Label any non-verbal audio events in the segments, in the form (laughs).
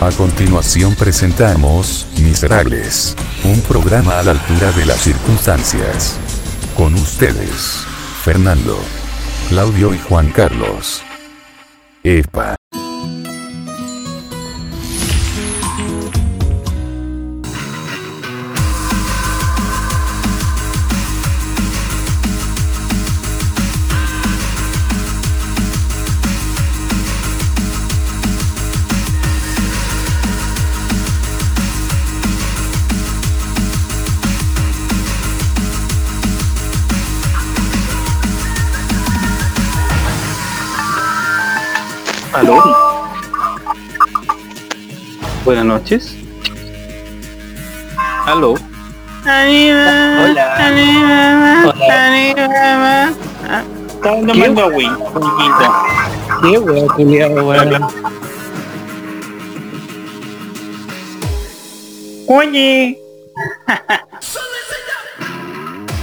A continuación presentamos Miserables, un programa a la altura de las circunstancias. Con ustedes, Fernando, Claudio y Juan Carlos. Epa. Buenas noches. ¿Aló? Hola. Estaba tomando agüita, amiguita. Qué wea, culiao, weón. Oye.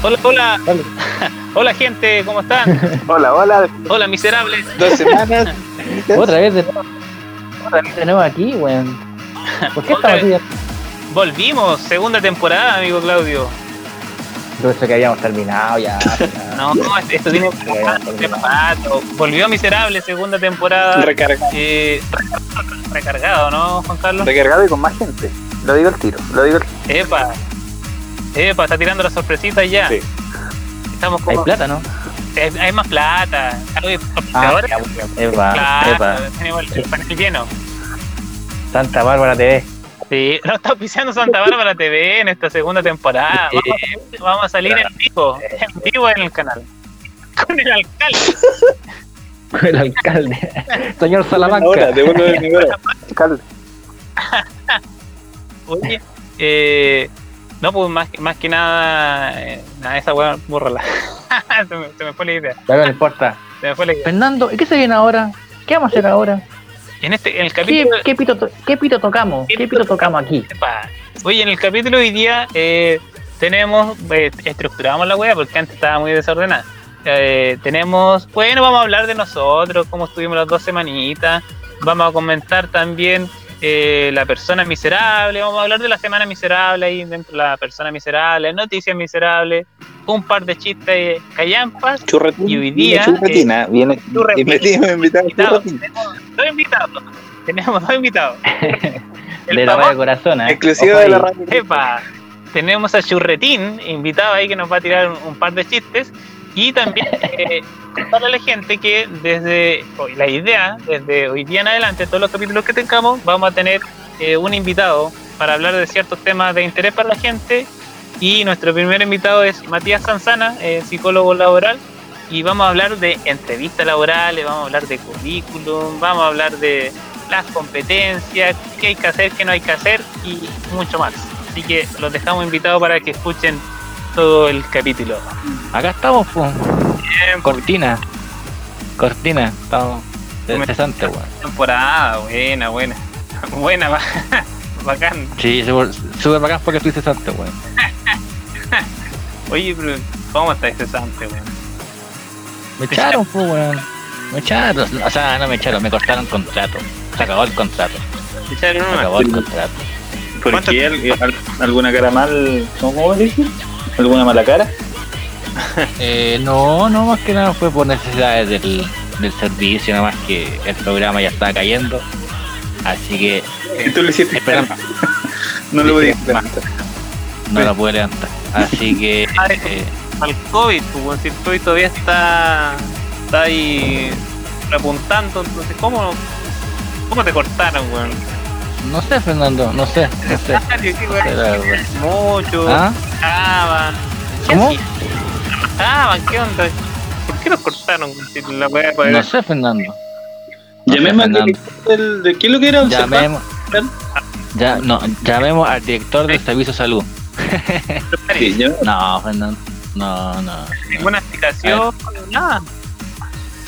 Hola, hola. (laughs) Hola gente, ¿cómo están? Hola, hola. Hola miserables. Dos semanas. (laughs) Otra vez de nuevo. Otra vez de nuevo aquí, weón. (laughs) ¿Por qué estamos aquí? Volvimos, segunda temporada, amigo Claudio. Yo pensé que habíamos terminado ya. (laughs) ya. No, no, esto tiene rato. Volvió miserable, segunda temporada. Recarga. Eh, recargado, ¿no, Juan Carlos? Recargado y con más gente. Lo digo al tiro. Lo digo tiro. Epa. Epa, está tirando las sorpresitas ya. Sí. Estamos Hay como. plata, ¿no? Hay, hay más plata. Hay Ah, ahora, ya. Epa, claro, epa. tenemos el panel lleno. Santa Bárbara TV. Sí, lo está pisando Santa Bárbara TV en esta segunda temporada. Vamos, vamos a salir en vivo, en vivo en el canal. Con el alcalde. Con el alcalde. (laughs) Señor Ahora, Salamanca. de uno de. (laughs) Alcalde. Oye, eh, no, pues más, más que nada, eh, nada, esa weá, bórrala. (laughs) se, me, se me fue la idea. Ya no importa. Se me fue la idea. Fernando, ¿y qué se viene ahora? ¿Qué vamos a hacer ahora? En este, en el ¿Qué, capítulo. qué pito, to- qué pito tocamos? ¿Qué pito tocamos aquí? Oye, en el capítulo hoy día eh, tenemos, eh, estructuramos la wea porque antes estaba muy desordenada. Eh, tenemos, bueno, vamos a hablar de nosotros, cómo estuvimos las dos semanitas. Vamos a comentar también eh, la persona miserable. Vamos a hablar de la semana miserable ahí dentro de la persona miserable, noticias miserables, un par de chistes callampas. Churretín. Y hoy día, Churretina. Viene. churretín. Metimos invitado. Tenemos dos invitados. Tenemos dos invitados. (laughs) El De la radio corazón, ¿eh? Exclusivo de la radio. Epa, tenemos a Churretín, invitado ahí que nos va a tirar un, un par de chistes. Y también eh, (laughs) contarle a la gente que desde hoy, la idea, desde hoy día en adelante, todos los capítulos que tengamos, vamos a tener eh, un invitado para hablar de ciertos temas de interés para la gente. Y nuestro primer invitado es Matías Sanzana, eh, psicólogo laboral. Y vamos a hablar de entrevistas laborales, vamos a hablar de currículum, vamos a hablar de las competencias, qué hay que hacer, qué no hay que hacer y mucho más. Así que los dejamos invitados para que escuchen todo el capítulo. Acá estamos, pues. Bien, por Cortina. Cortina. Estamos. Cesante, weón. temporada, buena, buena. (laughs) Buena, ba- (laughs) bacán. Sí, súper bacán porque estoy cesante, weón. (laughs) (laughs) Oye, pero ¿cómo está cesante, weón? Me echaron, pues, weón. Me echaron. O sea, no me echaron, me cortaron contrato. Se acabó el contrato. ¿Te echaron Se acabó el contrato. ¿Por ¿Cuánto- qué? ¿Al- al- ¿Alguna cara mal? ¿Cómo dije? ¿Alguna mala cara? (laughs) Eh, no, no, más que nada fue por necesidades del, del servicio, nada más que el programa ya estaba cayendo. Así que Y tú le hiciste Espera. (laughs) No lo Sí, pudiste levantar. No lo pude levantar. Así que Ay, (laughs) eh, Al COVID, pues, weón, si el COVID todavía está, está ahí repuntando, entonces, ¿cómo, cómo te cortaron, weón? no sé, Fernando, no sé, no sé. (laughs) La. Mucho. ¿Ah? Trabajaban. ¿Qué ¿Cómo? Trabajaban, ¿qué onda? ¿Por qué los cortaron? Si la weá No sé, Fernando. No Llamemos al director del- de qué es lo que era observar. Llamemos, ya, no, llamemos al director del servicio de salud. Sí, yo- No, Fernando. No, no. ninguna explicación, nada.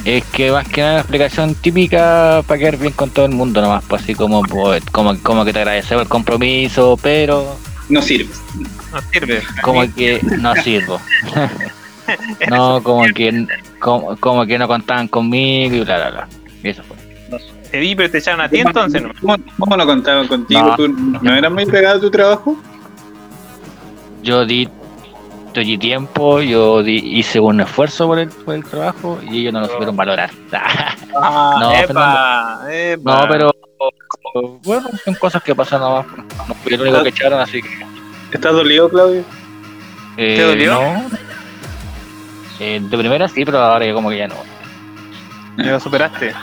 Es que más que nada explicación típica para quedar bien con todo el mundo nomás, pues así como, pues, como, como que te agradecemos el compromiso, pero no sirve. No sirve. como que no sirvo. (laughs) no, como que como, como que no contaban conmigo y bla bla bla. Y eso fue. Te vi, pero te echaron a ti entonces, ¿no? ¿Cómo, cómo no contaban contigo? No. ¿Tú no eras muy pegado a tu trabajo? Yo di, yo di tiempo, yo di- hice un esfuerzo por el, por el trabajo y ellos no lo supieron valorar. (laughs) Ah, No, epa, epa. no, pero bueno, son cosas que pasan nomás. No fui el único que echaron, así que. ¿Estás dolido, Claudio? eh, ¿Te dolió? No. Eh, de primera sí, pero ahora ya como que ya no. Ya lo superaste.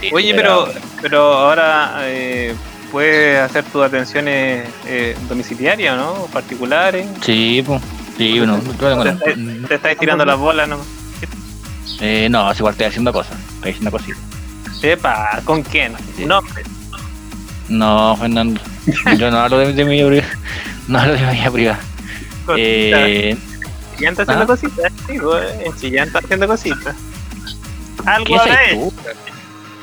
Sí, Oye, pero, pero ahora eh, puedes hacer tus atenciones eh, domiciliarias, ¿no? Particulares. Sí, pues. Sí, bueno, Te, estáis- te estáis tirando las bolas, ¿no? eh, no, es igual estoy haciendo cosas. Estoy haciendo cositas. Epa, ¿con quién? Sí. No, No, Fernando. Yo no hablo de, de mi vida privada. No hablo de mi vida privada. Eh, Chillán está haciendo ¿ah? cositas, eh, en Chillán está haciendo cositas. Algo ¿Qué hecho. tú?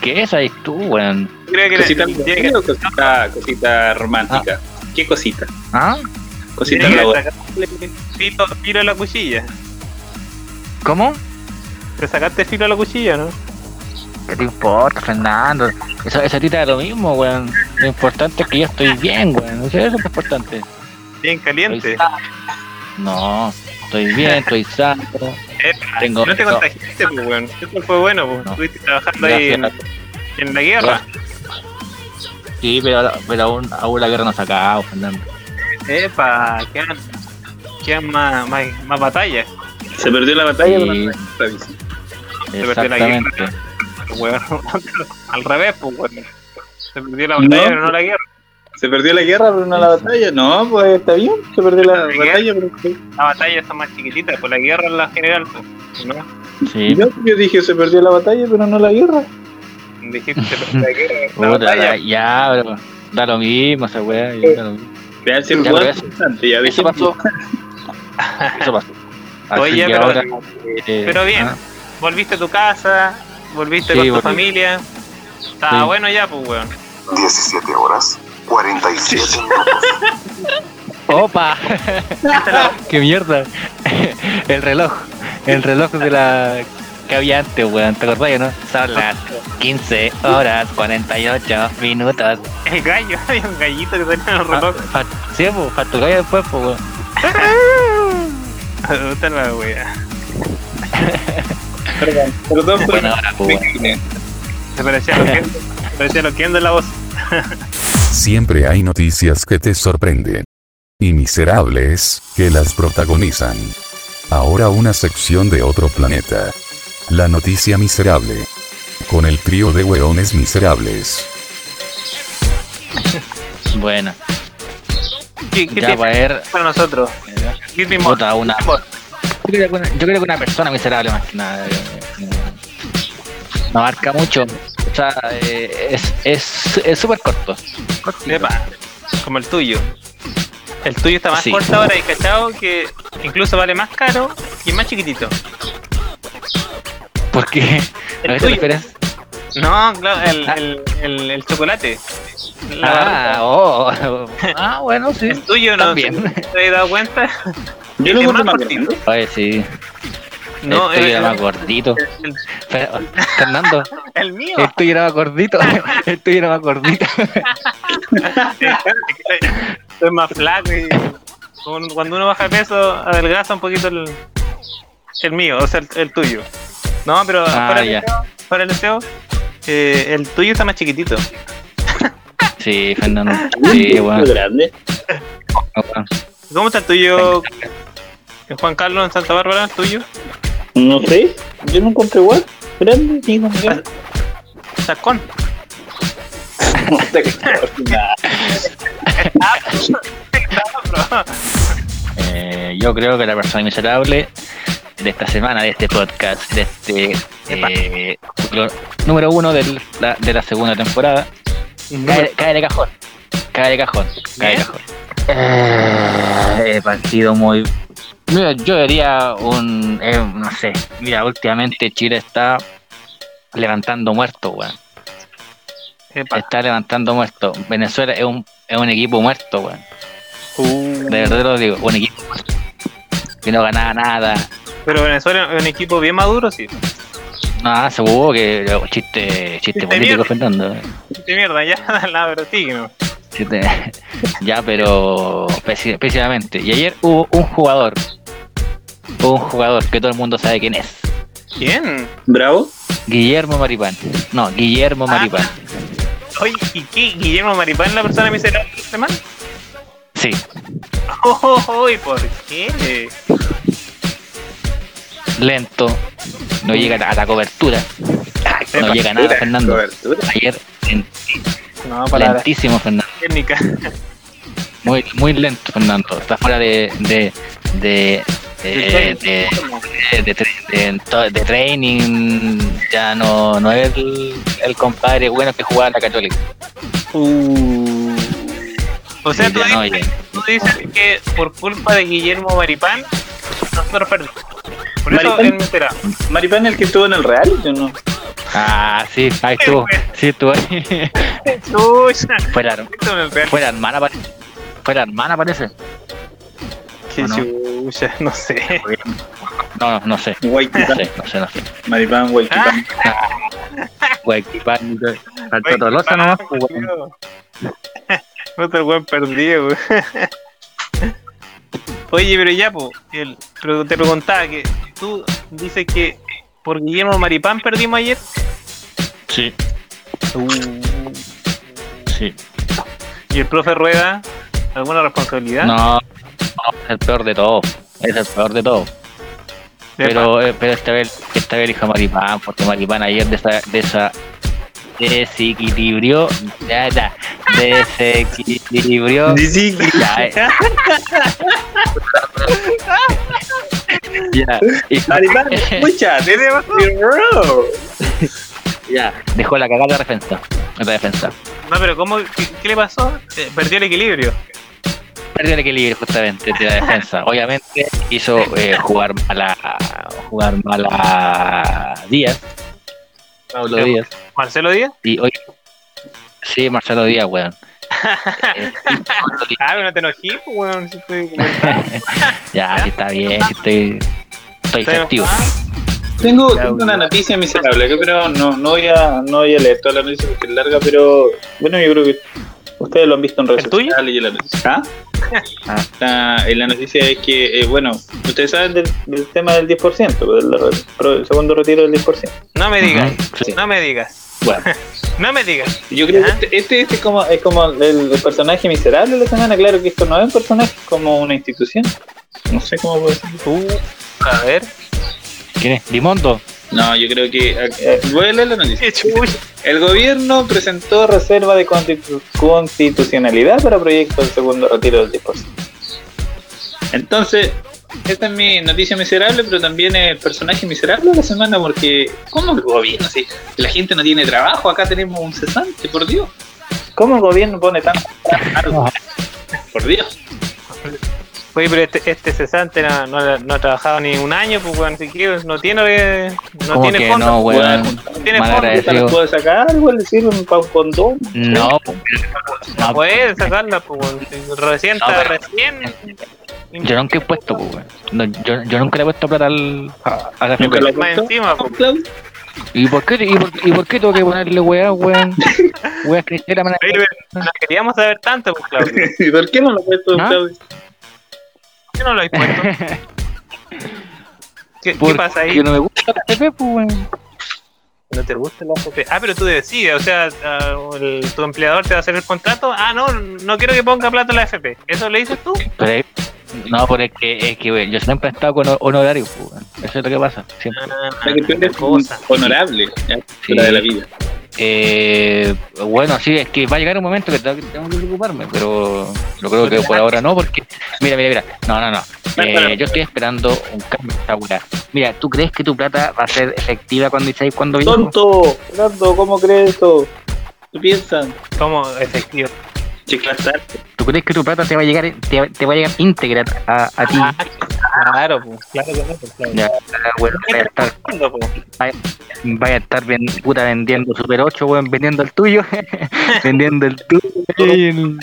¿Qué sabes tú, weón? Creo que ¿Cosita tiene que, o cosita, cosita romántica? ¿Qué cosita? ¿Ah? Cosita filo, filo a la cuchilla. ¿Cómo? Te sacaste filo a la cuchilla, ¿no? ¿Qué te importa, Fernando? Esa, esa tita es lo mismo, weón. Lo importante es que yo estoy bien, weón. Eso es lo importante. Bien caliente. No, estoy bien, estoy sano. Epa, Tengo- no te no. contagiaste, pues, weón. Eso fue bueno, pues. No. Estuviste trabajando ahí en, la guerra. Sí, pero, pero aún, aún la guerra no se ha acabado, Fernando. Epa, quedan, quedan más, más, más batallas. Se perdió la batalla, Sí. pero no aviso. perdió la guerra. Weón. (laughs) Al revés, pues, weón. Se perdió la batalla, No. pero no la guerra. Se perdió la guerra, pero no la batalla. No, pues está bien. Se perdió la La guerra. batalla, pero. Las batallas son más chiquititas, pues la guerra es la general, pues. ¿No? Sí. Yo, yo dije se perdió la batalla, pero no la guerra. Dijiste se perdió la guerra. La Puta, batalla. da- ya, pero da lo mismo esa weá. ya da lo mismo. Ser Ya, eso- importante, ya Eso dije. pasó. Eso pasó. (laughs) Así Oye, pero- ahora, eh, Pero bien, ah, volviste a tu casa, volviste Sí, con tu volví. familia. Estaba Sí. bueno ya, pues, weón. 17 horas, 47 minutos. ¡Opa! (laughs) ¡Qué mierda! El reloj. El reloj de la que había antes, weón. ¿Te acordás, no? Son las 15 horas 48 minutos. El gallo, (laughs) hay un gallito que tenía en el reloj. Fa- Sí, pues, faltó gallo después, pues, weón. (laughs) Puta la wea. Perdón, perdón, pues, weón. Se parecía a lo que se parecía lo que anda la voz. Siempre hay noticias que te sorprenden. Y miserables, que las protagonizan. Ahora una sección de otro planeta. La noticia miserable. Con el trío de hueones miserables. Bueno, ¿Qué, qué ya tiene para ver. para nosotros? ¿Qué te Puta, una. importa? Yo creo, que una, yo creo que una persona miserable más que nada. eh, eh, No abarca mucho. O sea, eh, es es es súper corto. Epa, como el tuyo. El tuyo está más Sí. corto ahora y cachado que incluso vale más caro y más chiquitito. ¿Por qué? El ¿A qué te tuyo. refieres? No, claro, el, Ah. el, el, el chocolate. La Ah, oh, (laughs) ah, bueno, sí. El tuyo no también. ¿Te has dado cuenta? Yo lo Es encuentro más cortito. Oye, sí. No, el tuyo era más gordito. el- Fer- Fernando, (laughs) el mío. el tuyo era más gordito. El tuyo era más gordito. Estoy más flaco y cuando uno baja de peso adelgaza un poquito el, el mío, o sea, el, el tuyo. No, pero Ah, fuera, el ya. deseo, fuera el deseo, eh, el tuyo está más chiquitito. Sí, Fernando. (laughs) Sí, bueno. Grande. ¿Cómo está el tuyo, el Juan Carlos en Santa Bárbara, el tuyo? No sé, yo no encuentro igual. Grande, grande. Sacón. Eh, yo creo que la persona miserable de esta semana, de este podcast, de este eh, número uno del- la- de la segunda temporada, cae, cae de cajón. Cae de cajón. Cae de cajón. Eh, partido muy. Mira, yo diría un. eh, no sé. Mira, últimamente Chile está levantando muertos, weón. Está levantando muertos. Venezuela es un, es un equipo muerto, weón. Uh, De verdad lo digo, un equipo muerto. Que no ganaba nada. pero Venezuela es un equipo bien maduro, sí. Ah, se hubo que chiste, chiste Chiste político, mierda. Fernando. De mierda, ya, (laughs) la pero sí, no. Chiste- (laughs) ya, pero pésimamente. Y ayer hubo un jugador, un jugador que todo el mundo sabe quién es. ¿Quién? Bravo. Guillermo Maripán. No, Guillermo Ah. Maripán. Oye, ¿y qué? ¿Guillermo Maripán es la persona miserable de semana? Sí. Oh, ¿y por qué? Lento. No llega a la cobertura. No llega nada, Fernando. Cobertura. Ayer, No, lentísimo, Fernando. técnica. Muy, muy lento, Fernando. Está fuera de. de. de. eh, de, de, de de de training. Ya no, no es el, el compadre bueno que jugaba en la Católica. Uh. O sea, tú no, dices, ya. tú dices que por culpa de Guillermo Maripán, nosotros perdimos. Por eso Maripán. él me enteraba. Maripán el que estuvo en el Real, yo no. Ah, sí, ahí estuvo. Sí, estuvo ahí. Fue la, fue la hermana, parece. Fue la hermana, parece. Qué ¿O no? chucha, no sé. No, (laughs) no, no sé. No Guayquipán. sé, no sé, no sé. Maripán, Guayquipán. Guayquipán, al Toto Loza nomás, pues, weón. No te el buen perdido, güey. (laughs) Oye, pero ya, pues, el- pero te preguntaba que tú dices que por Guillermo Maripán perdimos ayer. Sí, sí. Y el profe Rueda, ¿alguna responsabilidad? No, no, es el peor de todo. Es el peor de todo. De Pero, eh, pero esta vez, esta vez elijo a Maripán, porque Maripán ayer de esa, de esa desequilibrió, ya, ya, desequilibrió, Sí, ya, eh, ya, y- (laughs) Maripán, escúchate, (laughs) bro. ya, dejó la cagada de la defensa, de la defensa. No, pero ¿cómo? ¿Qué, qué le pasó? Eh, Perdió el equilibrio. Perdió el equilibrio justamente de la defensa. (laughs) Obviamente hizo eh, jugar mal a jugar mal a Díaz, Pablo. Díaz. Marcelo Díaz. Y hoy sí, Marcelo Díaz, weón. (laughs) Eh, Ah, pero no te enojí, weón. si estoy (laughs) ya, está bien, estoy Estoy efectivo. Tengo, tengo una noticia miserable, que pero no, no, voy a, no voy a leer toda la noticia porque es larga, pero bueno, yo creo que ustedes lo han visto en redes sociales y la noticia. ¿Ah? (laughs) Ah. La, la noticia es que, eh, bueno, ustedes saben del, del tema del 10%, pues, del, segundo retiro del 10%. No me digas. Sí. No me digas. Bueno, (laughs) No me digas. yo creo que este, este, este es como, es como el, el personaje miserable de la semana. Claro que esto no es un personaje, es como una institución. No sé cómo puedo decirlo. Uh, a ver. ¿Quién es? Limondo. No, yo creo que. voy a leer la noticia. El gobierno presentó reserva de constitu- constitucionalidad para proyectos del segundo retiro del 10%. Entonces, esta es mi noticia miserable, pero también es el personaje miserable de la semana, porque ¿cómo el gobierno? Si la gente no tiene trabajo, acá tenemos un cesante, por Dios. ¿Cómo el gobierno pone tanto cargo? (laughs) Por Dios. Oye, pero este, este cesante no, no, no ha trabajado ni un año, pues, weón. Así que no tiene, no ¿Cómo tiene que fondo. no, Bueno, weón? No tiene fondo. ¿Se las puede sacar? Igual le sirven para un condón. No, No no, puede sacarla, pues, weón. Recién, No, está pero- recién. yo nunca he puesto, pues, weón. No, yo, yo nunca le he puesto plata al, a, a la ¿Nunca ha Más puesto? encima, pues. Claudio? ¿Y por qué, y por, y por qué tengo que ponerle weá, weón? (laughs) Weá, que la manera. No queríamos saber tanto, pues, Claudio. (laughs) ¿Y por qué no lo puesto ¿Ah? Claudio? ¿Por qué no lo habéis puesto? (laughs) ¿Qué, qué pasa ahí? no me gusta la FP, pues, weón. ¿No te gusta la AFP? Ah, pero tú decides, o sea, ah, el- tu empleador te va a hacer el contrato. Ah, no, no quiero que ponga plata en la AFP. ¿Eso le dices tú? Pero es- no, pero es que, es que yo siempre he estado con honorario, pues. Eso es lo que pasa, siempre. Ah, sea, que tú eres cosa. honorable, Sí. fuera de la vida. Eh, bueno, sí, es que va a llegar un momento que tengo que, preocuparme, pero yo creo que por ahora no, porque, mira, mira, mira, no, no, no. Eh, yo estoy esperando un cambio weá. Mira, ¿tú crees que tu plata va a ser efectiva cuando dices cuando viejo? Tonto, Fernando, ¿cómo crees eso? ¿Tú piensas? ¿Cómo efectivo? ¿Tú crees que tu plata te va a llegar, te, te va a llegar íntegra a, a ti? Ah, claro, pues, claro que no, pues, claro. Ya, bueno, vaya a estar, vaya a estar ven- puta vendiendo Super 8, weón, vendiendo el tuyo, (laughs) vendiendo el tuyo. (laughs) el-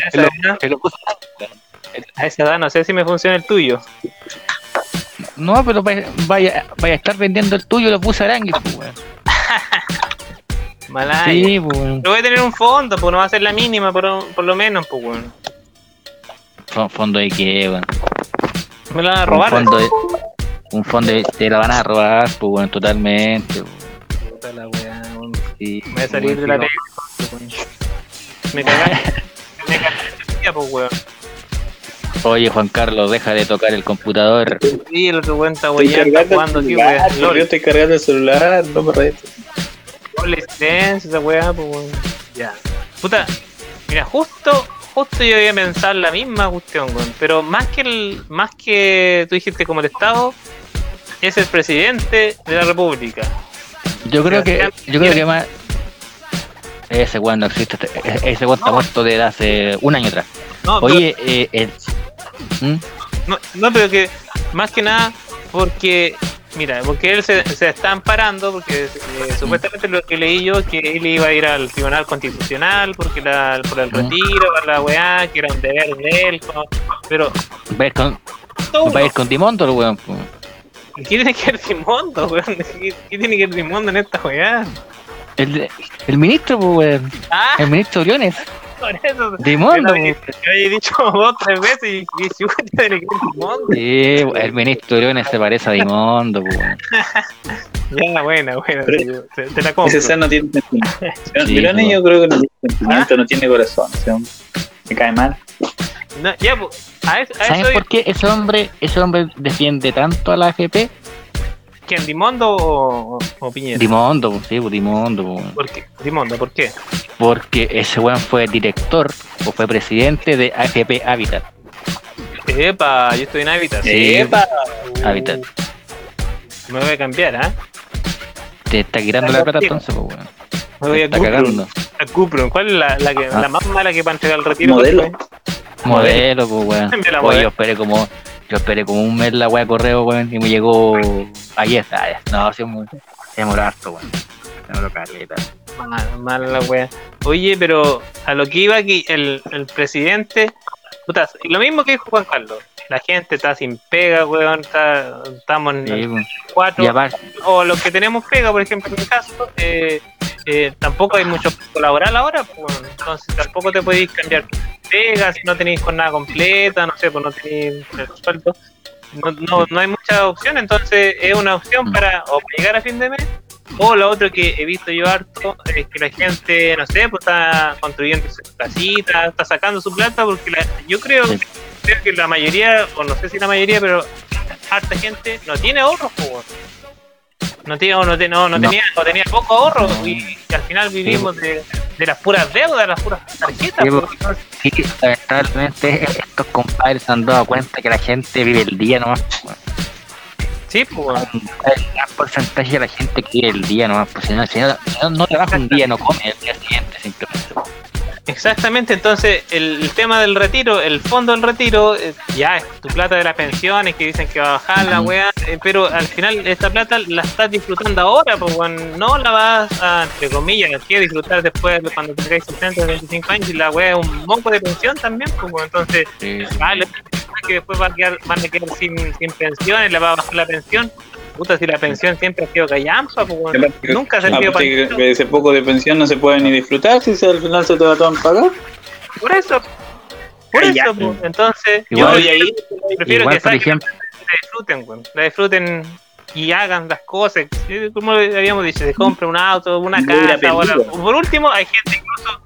lo A esa edad no sé si me funciona el tuyo. No, pero vaya, vaya, vaya a estar vendiendo el tuyo los buses arangues, pues, weón. (laughs) Malaya. Sí, pues, weón. Pero voy a tener un fondo, pues no va a ser la mínima, por, por lo menos, pues, weón. Fo- ¿Fondo de qué, weón? Me la van a Un robar. fondo de, un fondo de, te la van a robar, pues, weón, totalmente. weón. Puta la weá, weón. Sí, Me voy a salir de la tele. weón. Me cagaste. Me cagaste el día, pues, weón. Oye, Juan Carlos, deja de tocar el computador. Sí, el otro weón está jugando aquí, weón. LOL. Yo estoy cargando el celular, no me retes. Silencio, esa weá, pues weón. Ya. Puta, mira, justo, justo yo iba a pensar la misma cuestión, weón. Pero más que el, más que tú dijiste como el Estado, es el presidente de la República. Yo creo que, yo creo que más. Ese weón no existe, este- ese weón está No. muerto desde hace un año atrás. No, Oye, eh, el. ¿Mm? No, no, pero que más que nada porque, mira, porque él se, se está amparando, porque eh, supuestamente lo que leí yo que él iba a ir al Tribunal Constitucional porque la, por el Mm. retiro, por la weá, que era un deber de él, como- pero Va a ir con, va a ir con Dimondo, el weón. ¿qué tiene que ver Dimondo, weón? ¿Qué, qué tiene que ver Dimondo en esta weá? El, el ministro, weón. Ah, El ministro Briones. Por eso. Dimondo, Yo había dicho dos tres veces y, y si tiene que Dimondo. Sí, el ministro Briones se parece a Dimondo. Ya, (laughs) buena, buena, Pero- te, te la compro. Ese ser no tiene sentimiento. Sí, pues. yo creo que no tiene sentimiento, no tiene corazón. Me cae mal. No, ya, pues, a eso, a ¿Saben eso por qué ese hombre, ese hombre defiende tanto a la AFP? ¿Quién, Dimondo o, o Piñera? Dimondo, sí, Dimondo, po. ¿Por qué? Dimondo, ¿por qué? porque ese weón fue director o fue presidente de AFP Habitat. Epa, yo estoy en Habitat. Sí. Epa. Habitat. Me voy a cambiar, ¿ah? Te está quitando la plata entonces, po, weón. Me voy a está Cuprum. cagando. A Cuprum. ¿Cuál es la, la, que, Ah. la más mala que para entregar el retiro? Modelo. Modelo, pues weón. Oye, esperé como, yo esperé como un mes la weá de correo, weón, y me llegó ayer. No, se demoró harto, weón. Se demoró caleta. Mala, mala la wea. Oye, pero a lo que iba aquí, el, el presidente. Puta, y lo mismo que dijo Juan Carlos. La gente está sin pega, weón. Está, estamos en Sí, cuatro. O los que tenemos pega, por ejemplo, en mi caso, eh, eh, tampoco hay mucho laboral ahora, pues, entonces tampoco te podéis cambiar pega si no tenéis jornada completa, no sé, pues no tenéis el sueldo. No, no, no hay mucha opción, entonces es una opción Mm. para o para llegar a fin de mes, o lo otro que he visto yo harto es que la gente, no sé, pues está construyendo su casita, está sacando su plata, porque la- yo creo, Sí. creo que la mayoría, o no sé si la mayoría, pero harta gente no tiene ahorros, pues. No tiene, o no, te- no, no No. tenía, o tenía poco ahorro No. y, y al final vivimos de, de las puras deudas, las puras tarjetas. Sí, pues. sí, lamentablemente estos compadres se han dado cuenta que la gente vive el día nomás. weón. Sí, pues. Un gran porcentaje de la gente que vive el día nomás. Pues si no, si no, si no, no trabaja un día, no come el día siguiente simplemente. Exactamente, entonces el, el tema del retiro, el fondo del retiro, eh, ya es tu plata de las pensiones que dicen que va a bajar la weá, eh, pero al final esta plata la estás disfrutando ahora, pues weón, no la vas a, entre comillas, que disfrutar después de cuando tengáis 60 o 25 años y la weá es un moco de pensión también, pues entonces, Sí. vale, que después van a quedar, van a quedar sin, sin pensiones, le va a bajar la pensión. Puta, si la pensión siempre ha sido callampa, pues nunca se ha que, para ese poco de pensión no se puede ni disfrutar si se- al final se te va todo a pagar. Por eso, por Ay, eso, pues, entonces, Igual- yo ahí prefiero Igual, que por saquen ejemplo, la disfruten, weón. La disfruten y hagan las cosas. Eh, Como habíamos dicho, se compra un auto, una casa. ahora- por último, hay gente incluso,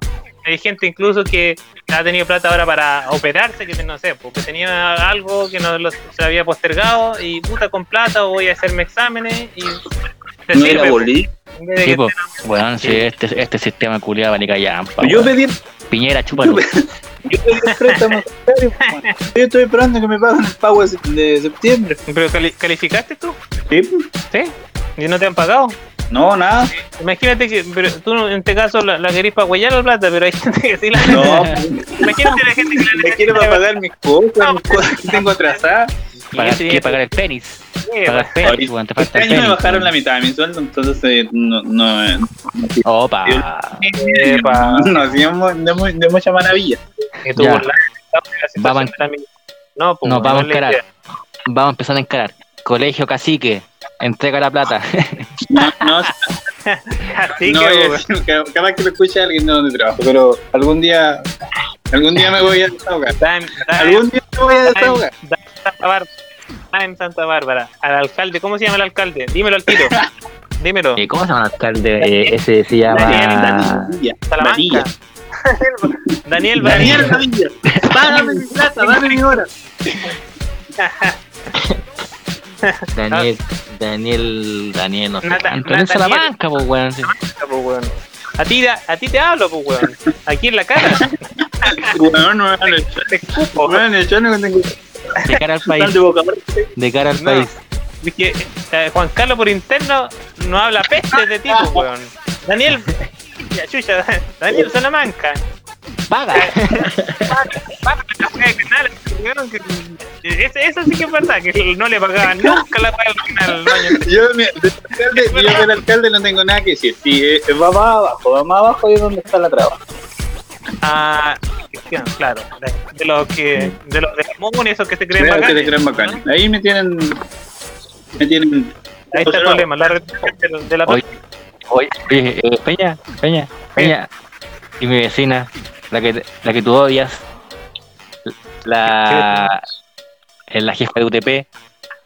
hay gente incluso que ha tenido plata ahora para operarse, que no sé, porque tenía algo que no lo- se había postergado y puta con plata voy a hacerme exámenes y No sirve, era po. bolí. De sí, que pues, bueno, sí, este, este sistema culiado vale callampa. Yo pedí, Piñera, chúpalo. yo pedí el préstamo. yo estoy esperando que me paguen el pago de septiembre. ¿Pero cali- calificaste tú? ¿Sí? ¿Sí? ¿Y no te han pagado? No, nada. Imagínate que, pero tú en este caso la, la querís para huellar la plata, pero hay gente que sí la No, Imagínate la gente que la me quiero para pagar mis cosas, mis cosas que tengo atrasadas. Pagar, Sí, que pagar el penis. Pagar pues, penis, weón, te Este falta el año me bajaron la mitad de mi sueldo, entonces eh, no, no, eh, Opa. epa, no hacíamos de, muy- de mucha maravilla. que tú Ya. burlas la situación Vamos. No, pues, Nos no vamos a encarar. Vamos a empezar a encarar. Colegio Cacique, entrega la plata. (laughs) No, no, Así no que, que- capaz que lo escuche alguien de donde trabajo, pero algún día, algún día me voy a desahogar. En- Algún día me voy a desahogar. está en Santa Bárbara. Está en Santa Bárbara. Al alcalde, ¿cómo se llama el alcalde? Dímelo al tiro. Dímelo. Eh, ¿Cómo se llama el alcalde? Eh, ese se llama. Badilla, Salamanca. Badilla. (laughs) Daniel Daniel. Badilla. Págame mi plata, dame mi hora. (laughs) (laughs) Daniel. Daniel. Daniel, no sé. Nata-. En Nataniel. Salamanca, pues, weón. sí. pues, weón. A ti, a ti te hablo, pues, weón. Aquí en la cara. Weón, no me van a echar. Te escupo. Me van a echar, no tengo De cara al país. de cara al No. país. Es que eh, Juan Carlos por interno no habla peste de tipo, weón. Daniel. Ya, chucha, Daniel Salamanca. Paga. (laughs) Paga que- Eso sí que es verdad, que no le pagaban nunca la paga al canal. no, (laughs) yo- del alcalde, yo del alcalde no tengo nada que decir. Si eh, va más abajo, va más abajo y es donde está la traba. Ah, claro, de los que, de los de común, esos que se creen que bacanes. te creen bacán. Ahí me tienen. Me tienen. Ahí está el problema, la red de, de la oye, oye, eh, Peña, Peña, Peña. Y mi vecina, la que, la que tú odias, la, la jefa de UTP.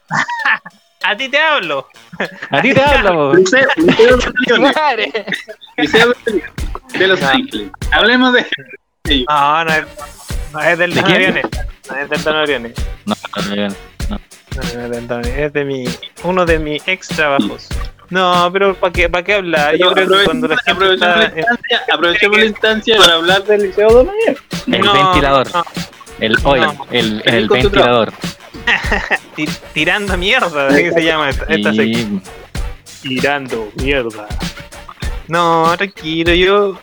(laughs) A ti te hablo. A ti te hablo, po. Liceo Liceo de. Liceo Los Ángeles. Hablemos de. No, no es, no es del ¿De Don quién? Oriones. No es del Don Oriones. No, no, no, no. Es de mi, uno de mis ex trabajos. No, pero ¿para qué, para qué hablar? Yo creo que cuando la gente aprovechemos, la está... instancia, aprovechemos la instancia para hablar del Liceo de. El No, ventilador. no, El oil, No. el, el ventilador. (laughs) ti- tirando mierda, ¿qué se (laughs) llama esta, esta sección? Tirando mierda. No, tranquilo, yo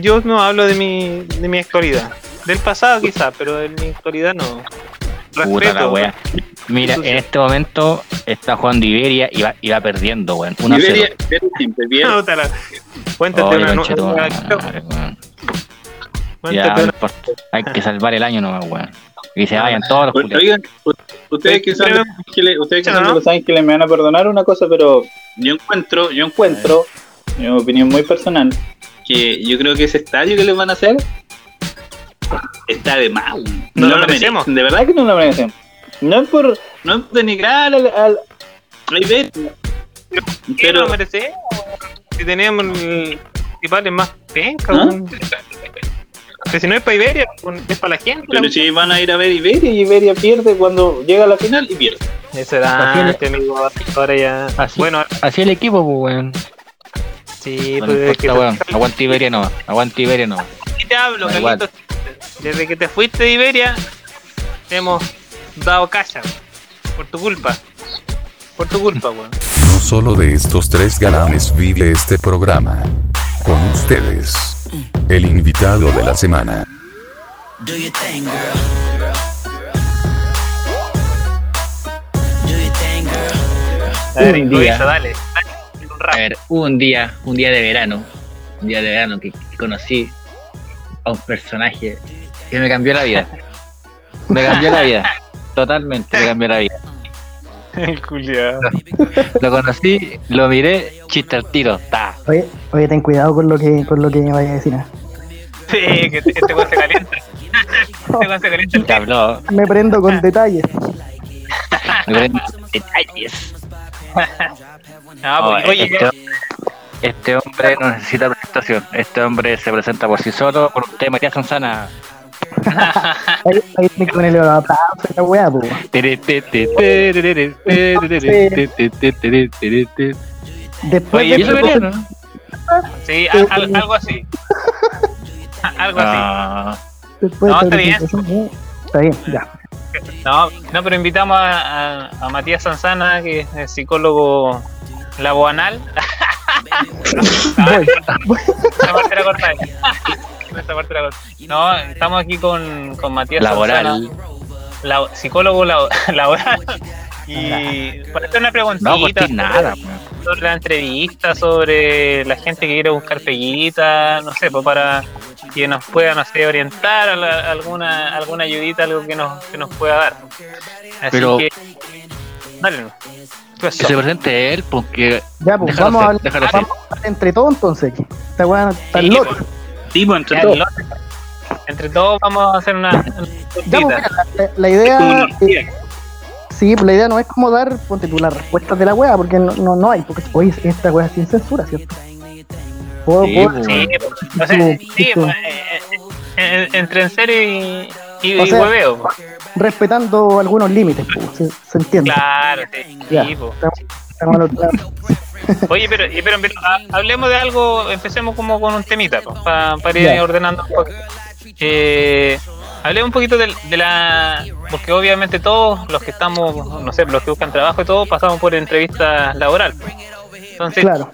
yo no hablo de mi de mi actualidad. Del pasado quizás, pero de mi actualidad no. Puta la wea. Mira, en este momento está jugando Iberia y va, y va perdiendo, weón. 1 Iberia, 0. Iberia siempre bien. Puta la- Cuéntate una. Ya, no. Hay que salvar el año nomás, weón. Y se vayan todos los culiados. Oigan, ustedes que son de Ángeles, ustedes que ¿no? son de Los Ángeles me van a perdonar una cosa, pero yo encuentro, yo encuentro, en mi opinión muy personal, que yo creo que ese estadio que les van a hacer está de más. No lo lo merecemos. merecen, de verdad que no lo merecen. No es por, no es por denigrar al, al, ¿Qué pero lo merecemos? Si teníamos el principal es más penca, ¿Ah? si no es para Iberia, es para la gente. pero la- si van a ir a ver Iberia y Iberia pierde cuando llega a la final y pierde. Eso era Así es. antes, amigo. Ahora ya. Así, Bueno, así el equipo, pues, weón. sí, No pues importa, que weón. Aguanta Iberia no. Aguanta Iberia no. te, te hablo. Carlitos. Desde que te fuiste de Iberia, hemos dado cacha. Por tu culpa. Por tu culpa, weón. No solo de estos tres galanes vive este programa. Con ustedes, el invitado de la semana. Do girl. A ver, Un día. dale. dale, un A rap. ver, hubo un día, un día de verano, un día de verano que, que conocí a un personaje que me cambió la vida. Me cambió la vida. (laughs) Totalmente me cambió la vida. El. Lo conocí, lo miré, chiste al tiro. Ta. Oye, oye, ten cuidado con lo que con lo que vaya a decir. ¿eh? Sí, que este este weón se calienta. Este weón se calienta el. Me prendo con detalles. me prendo detalles. (laughs) Ah, Oh, pues, oye, este, este hombre no necesita presentación. Este hombre se presenta por sí solo con un tema Matías Sanzana. (laughs) Ahí, ahí tenés que ponerle la pausa a la weá, po. Después Oye, de ¿y eso que- venía, no? sí, al- al- algo así. (laughs) Algo así. Después No, de está bien. ¿eh? Está bien, ya. No, no, pero invitamos a, a- a Matías Sanzana, que es psicólogo laboanal. (laughs) Voy. Esa parte la corta. (laughs) Esa parte la corta. No, estamos aquí con, con Matías laboral. La- psicólogo (laughs) laboral. Y para hacer una preguntita No aporté sobre- nada. pues. sobre la entrevista, sobre la gente que quiere buscar peguita, no sé, pues para que nos pueda, no sé, orientar a la- alguna, alguna ayudita, algo que nos, que nos pueda dar. Así Pero- que, Dale. Tú es Que se presente él, porque. Ya, pues Déjalo vamos, a, ser, déjalo vamos a hablar entre todos entonces. Esta weá está Sí, loca. Tipo, entre Ya, todos. lo- Entre todos vamos a hacer una. una Ya, pues, mira, la, la idea. eh, sí, pues la idea no es como dar, ponte tú, las respuestas de la weá, porque no, no, no hay. Porque, oye, esta weá es sin censura, ¿cierto? Puedo, Sí, puedo- pues, Sí, o sea, sí, pues, eh, eh, eh, entre en serio y, y, O y sea, hueveo. Respetando algunos límites, pues, se, se entiende. Claro, sí, Ya. Estamos- estamos lado. (laughs) Oye, pero, pero, pero, ha- hablemos de algo, empecemos como con un temita, para ir Ya. ordenando un poco. Eh, hablemos un poquito de, de la... Porque obviamente todos los que estamos, no sé, los que buscan trabajo y todo, pasamos por entrevistas laborales. Entonces, Claro.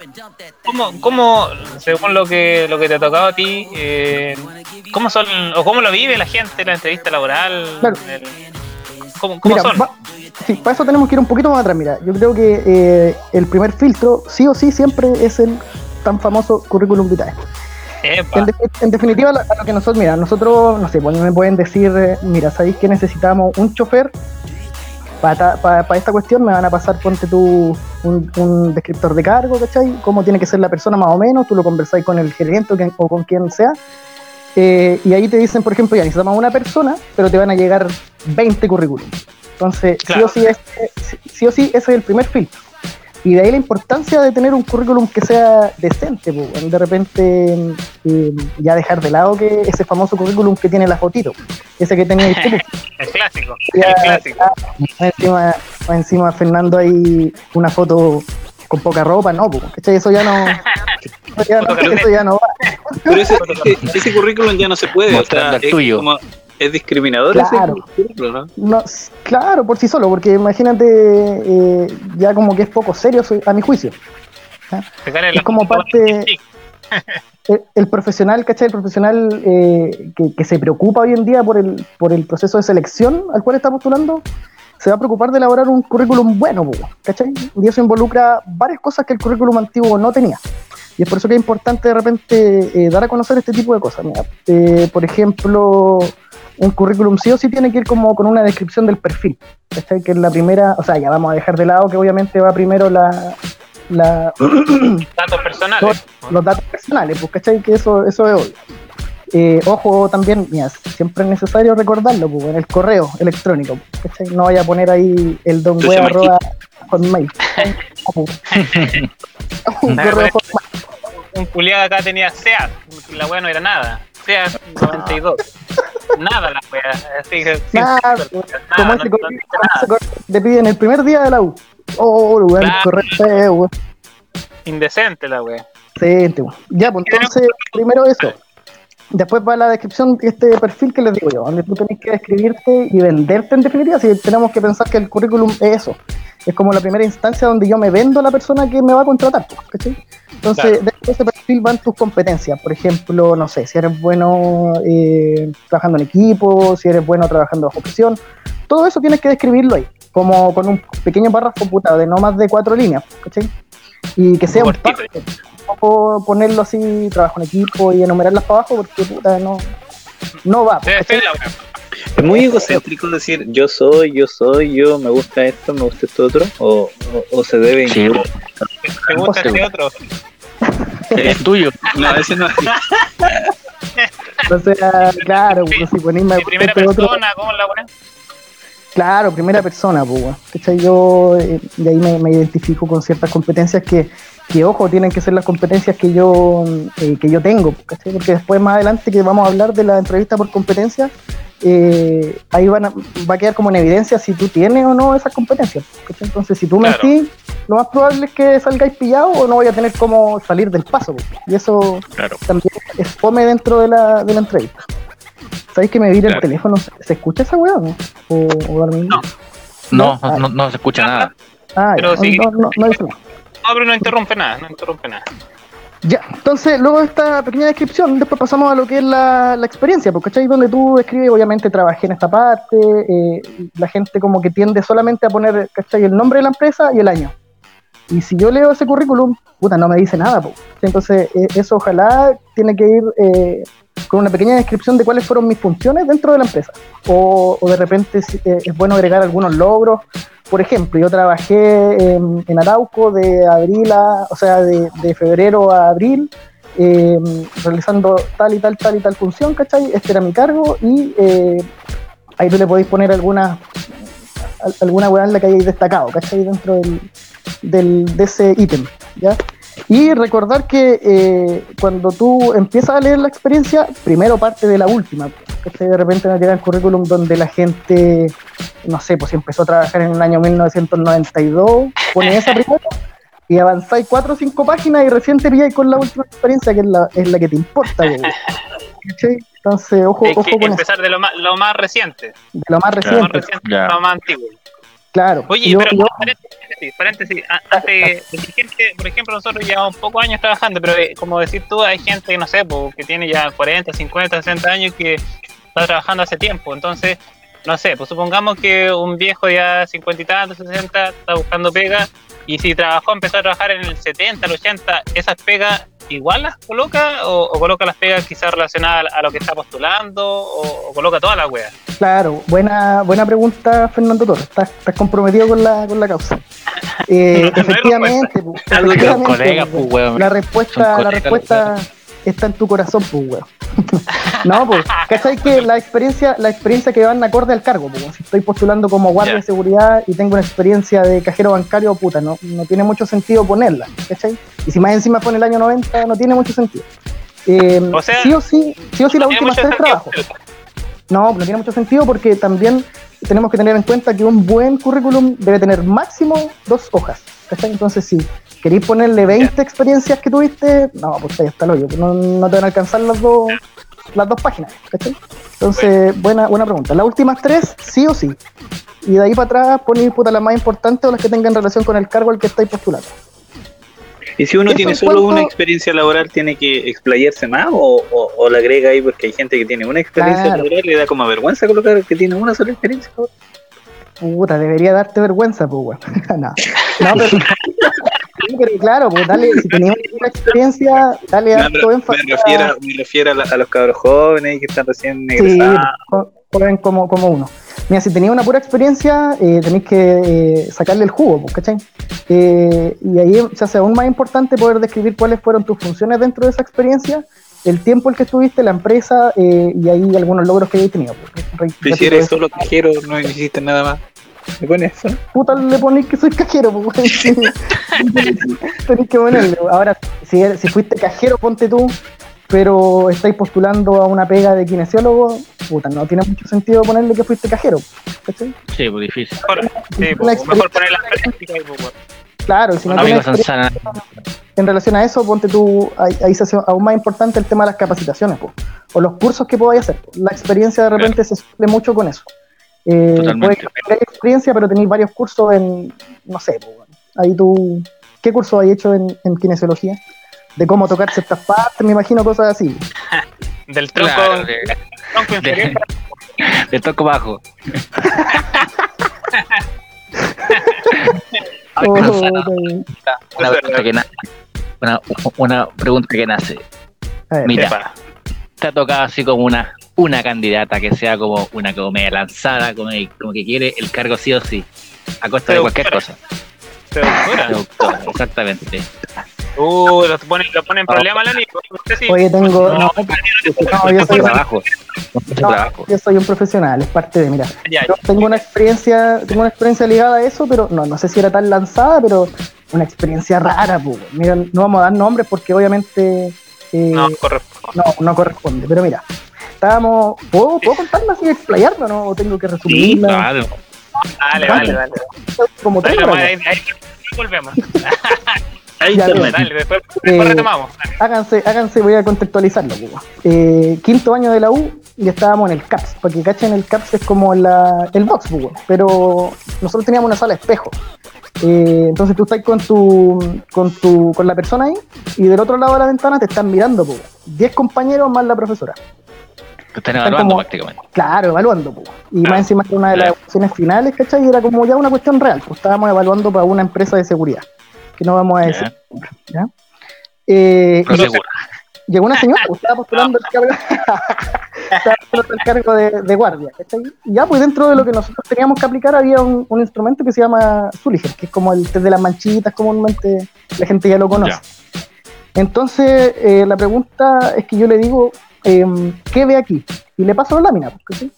¿cómo, cómo, según lo que, lo que te ha tocado a ti, eh, cómo son, o cómo lo vive la gente la entrevista laboral? Claro. El- ¿Cómo, cómo Mira, son? va- sí, para eso tenemos que ir un poquito más atrás. Mira, yo creo que eh, el primer filtro, sí o sí, siempre es el tan famoso currículum vitae. En, de- en definitiva, a lo que nosotros, mira, nosotros, no sé, pues me pueden decir, eh, mira, ¿sabéis que necesitamos un chofer? Para esta cuestión me van a pasar, ponte tú, un, un descriptor de cargo, ¿cachai? Cómo tiene que ser la persona más o menos, tú lo conversáis con el gerente o, quien- o con quien sea. Eh, y ahí te dicen, por ejemplo, ya necesitamos una persona, pero te van a llegar 20 currículums. Entonces, Claro. sí, o sí, es- sí o sí, ese es el primer filtro. Y de ahí la importancia de tener un currículum que sea decente, weón. de repente eh, ya dejar de lado que ese famoso currículum que tiene la fotito, ese que tenía. (laughs) El clásico, Ya, el clásico. Más encima, encima Fernando ahí una foto con poca ropa, no, ¿cachai? Eso ya no, (laughs) eso ya no, Foto carnet. eso ya no va. Pero ese, ese, ese currículum ya no se puede. O sea, el es, tuyo. como, es discriminador Claro. ese currículum, ¿no? No, claro, por sí solo, porque imagínate, eh, ya como que es poco serio a mi juicio. Es como parte- (laughs) el, el profesional, ¿cachai? El profesional eh, que, que se preocupa hoy en día por el, por el proceso de selección al cual está postulando, se va a preocupar de elaborar un currículum bueno, ¿cachai? Y eso involucra varias cosas que el currículum antiguo no tenía. Y es por eso que es importante de repente eh, dar a conocer este tipo de cosas. Mira, eh, por ejemplo, un currículum sí o sí tiene que ir como con una descripción del perfil, ¿cachai? Que es la primera, o sea, ya vamos a dejar de lado que obviamente va primero la, la, (coughs) datos personales. los datos personales, pues, ¿cachai? Que eso, eso es obvio. Eh, ojo también, mira, siempre es necesario recordarlo, pues, en el correo electrónico, ¿cachai? No vaya a poner ahí el don web arroba (laughs) hotmail. Un correo hotmail. Un culiado acá tenía SEAT, la wea no era nada. SEAT 92. Nada la wea. Así que, sí, Nada, como no- ese no correo, como ese te piden el primer día de la U. Oh, weón, Claro. correo feo, weón. Indecente la wea. Excelente, weón. Ya, pues entonces, primero eso. Después va la descripción de este perfil que les digo yo, donde tú tenés que describirte y venderte en definitiva. Si tenemos que pensar que el currículum es eso. Es como la primera instancia donde yo me vendo a la persona que me va a contratar, ¿cachai? Entonces, Claro. dentro de ese perfil van tus competencias. Por ejemplo, no sé, si eres bueno eh, trabajando en equipo, si eres bueno trabajando bajo presión. Todo eso tienes que describirlo ahí, como con un pequeño párrafo puta de no más de cuatro líneas, ¿cachai? Y que sea un párrafo tampoco ponerlo así, trabajo en equipo y enumerarlas para abajo porque puta, no, no va. Debe ¿cachai? ser la. Es muy egocéntrico decir yo soy, yo soy, yo, me gusta esto, me gusta esto otro. O, o, o se debe. Sí, ¿Te gusta este otro? es tuyo. No, ese no. (laughs) O sea, claro, pues, si ponís me En primera este otro- persona, ¿cómo la wea? Claro, primera persona, pues. Yo eh, de ahí me, me identifico con ciertas competencias que, que, ojo, tienen que ser las competencias que yo, eh, que yo tengo, ¿cachai? Porque después, más adelante, que vamos a hablar de la entrevista por competencias, eh, ahí van a, va a quedar como en evidencia si tú tienes o no esas competencias. ¿cachai? Entonces, si tú Claro. mentís, lo más probable es que salgáis pillado o no vaya a tener cómo salir del paso. pues. Y eso Claro. también es fome dentro de la, de la entrevista. ¿Sabéis que me vira Claro. el teléfono? ¿Se, escucha esa weá o no? O, o mismo? No, Ah, no, no se escucha nada. Ah, Pero ya, sí. no, no, no dice nada. No, pero no interrumpe nada, no interrumpe nada. Ya, entonces, luego de esta pequeña descripción, después pasamos a lo que es la, la experiencia, porque ¿cachai? Donde tú escribes, obviamente trabajé en esta parte, eh, la gente como que tiende solamente a poner, ¿cachai? El nombre de la empresa y el año. Y si yo leo ese currículum, puta, no me dice nada, po. Entonces, eh, eso ojalá tiene que ir eh, con una pequeña descripción de cuáles fueron mis funciones dentro de la empresa. O, o de repente eh, es bueno agregar algunos logros. Por ejemplo, yo trabajé en, Arauco de abril a, o sea, de, febrero a abril, eh, realizando tal y tal, tal y tal función, ¿cachai? Este era mi cargo y eh, ahí tú le podéis poner alguna al- alguna weá en la que hayáis destacado, ¿cachai? Dentro del, del- de ese ítem, ¿ya? Y recordar que eh, cuando tú empiezas a leer la experiencia, primero parte de la última, que de repente nos llega el currículum donde la gente, no sé, pues si empezó a trabajar en el año 1992, pone esa primero y avanzáis cuatro o cinco páginas y recién te pilláis con la última experiencia que es la, es la que te importa. ¿Cachai? Entonces, ojo, ojo con eso, empezar de lo más, lo más reciente. de lo más Lo más reciente, lo más antiguo. Claro. Oye, Yo- pero yo- paréntesis, paréntesis, antes, que gente, por ejemplo, nosotros llevamos pocos años trabajando, pero eh, como decir tú, hay gente, no sé, po, que tiene ya 40, 50, 60 años que está trabajando hace tiempo, entonces, no sé, pues supongamos que un viejo ya 50 y tantos, 60, está buscando pega, y si trabajó, empezó a trabajar en el 70, el 80, ¿esas pegas igual las coloca o, o coloca las pegas quizás relacionadas a lo que está postulando o, o coloca todas las weas? Claro, buena, buena pregunta, Fernando Torres. Estás, estás comprometido con la, con la causa. (laughs) Eh, No, no efectivamente, pu, Algo que Los efectivamente, colegas, pu, pues, weón. la respuesta, la respuesta está en tu corazón, pues, weón. (laughs) no, pues, ¿cachai que la experiencia, la experiencia que van acorde al cargo, pues, si estoy postulando como guardia de seguridad y tengo una experiencia de cajero bancario, puta, no, no tiene mucho sentido ponerla, ¿cachai? Y si más encima pone el año 90, no tiene mucho sentido. Eh, O sea, sí o sí, sí o sí la No última tres sentido. trabajos. No, no tiene mucho sentido porque también tenemos que tener en cuenta que un buen currículum debe tener máximo dos hojas. ¿cachai? Entonces, si queréis ponerle 20 experiencias que tuviste, no, pues ahí está el hoyo. No, no te van a alcanzar las dos, las dos páginas. ¿cachai? Entonces, buena, buena pregunta. Las últimas tres, sí o sí. Y de ahí para atrás ponéis puta las más importantes o las que tengan relación con el cargo al que estáis postulando. Y si uno Eso tiene en solo cuanto- una experiencia laboral, ¿tiene que explayarse más o, o, o la agrega ahí porque hay gente que tiene una experiencia Claro. laboral y le da como vergüenza colocar que tiene una sola experiencia? Puta, debería darte vergüenza, pues, weón. (laughs) no. (laughs) no, pero, pero claro, pues dale, si tenías una experiencia, dale No, harto pero me, énfasis. a- refiero, me refiero a, la- a los cabros jóvenes que están recién Sí, egresados. joven como, como uno. Mira, si tenía una pura experiencia, eh, tenéis que eh, sacarle el jugo, pues, ¿cachai? Eh, y ahí se hace aún más importante poder describir cuáles fueron tus funciones dentro de esa experiencia, el tiempo en que estuviste, la empresa eh, y ahí algunos logros que hayáis tenido. pues. Si eres solo cajero, no hiciste nada más. (laughs) ¿Me pones eso? puta le ponéis que soy cajero, pues. (laughs) Tenéis que ponerle. Ahora, si, fuiste cajero, ponte tú, pero estáis postulando a una pega de kinesiólogo, puta, no tiene mucho sentido ponerle que fuiste cajero. ¿cachai? Sí, pues difícil. Mejor, sí, pues, mejor poner las prácticas y pues. Claro, y si no tienes en relación a eso, ponte tú, ahí, ahí se hace aún más importante el tema de las capacitaciones, po, o los cursos que podáis hacer. La experiencia de repente se suple mucho con eso. Eh, Totalmente. puede que tengáis experiencia, pero tenéis varios cursos en, no sé, ahí tú, ¿qué curso hay hecho en, en kinesiología? De cómo tocar ciertas partes, me imagino cosas así. (laughs) Del tronco, claro, de, tronco inferior (laughs) de, de toco bajo. (laughs) Ay, Oh, una pregunta que nace. Una, una pregunta que nace. Mira, Epa. te ha tocado así como una, una candidata que sea como una como media lanzada, como, como que quiere el cargo sí o sí, a costa de cualquier cosa. Seductora. Seductora, exactamente. Uh, lo ponen, lo ponen en problema, Lani. Usted sí. Oye, tengo. No, No, no, yo, soy, trabajo. Mucho no, trabajo. yo soy un profesional, es parte de, mira. Ya, Yo tengo una experiencia, tengo una experiencia ligada a eso, pero no, no sé si era tan lanzada, pero una experiencia rara, pues. Mira, no vamos a dar nombres porque obviamente eh, no, correcto. no, no corresponde. Pero mira, estábamos. ¿Puedo, ¿puedo contarla así explayarla o no? ¿O tengo que resumirla? Claro. Dale, dale, dale. Como Dale, ahí, ahí volvemos. (laughs) Ahí Ya. Dale, después, Eh, después retomamos. háganse, háganse, voy a contextualizarlo. Eh, quinto año de la U y estábamos en el CAPS. Para que cachen, el CAPS es como la, el box, pues, pero nosotros teníamos una sala de espejo. Eh, entonces tú estás con tu, con tu, con la persona ahí y del otro lado de la ventana te están mirando, pues. 10 compañeros más la profesora. Te están evaluando como- prácticamente. Claro, evaluando, pues. Y más encima que una de las evaluaciones finales, ¿cachai? Y era como ya una cuestión real, pues estábamos evaluando para una empresa de seguridad, que no vamos a decir. Ya, ¿ya? Eh, y- llegó una señora, pues, estaba postulando el (laughs) cargo, (laughs) estaba postulando el cargo de, de guardia, ¿cachai? Y ya, pues dentro de lo que nosotros teníamos que aplicar había un, un instrumento que se llama Zuliger, que es como el test de las manchitas, comúnmente la gente ya lo conoce. Ya. Entonces, eh, la pregunta es que yo le digo, em, ¿qué ve aquí? Y le paso la lámina, pues, ¿cachai?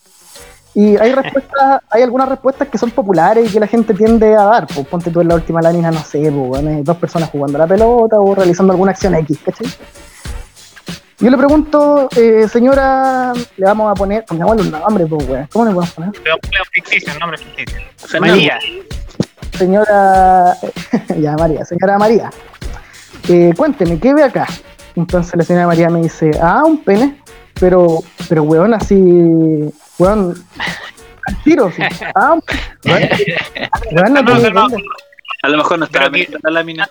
Y hay respuestas, (laughs) hay algunas respuestas que son populares y que la gente tiende a dar. Pues ponte tú en la última lámina, no sé, pues, dos personas jugando a la pelota o realizando alguna acción X, ¿cachai? Yo le pregunto, eh, señora, le vamos a poner, pongámosle un nombre, pues, weón. ¿Cómo le podemos poner? Pero ponle un ficticio, un nombre ficticio. María. Señora, (laughs) ya María, señora María, eh, cuénteme, ¿qué ve acá? Entonces la señora María me dice, ah, un pene, pero, pero weón, así, weón, al tiro, sí. Ah, weón, weón, no No, no. A lo mejor no que- mirando la lámina.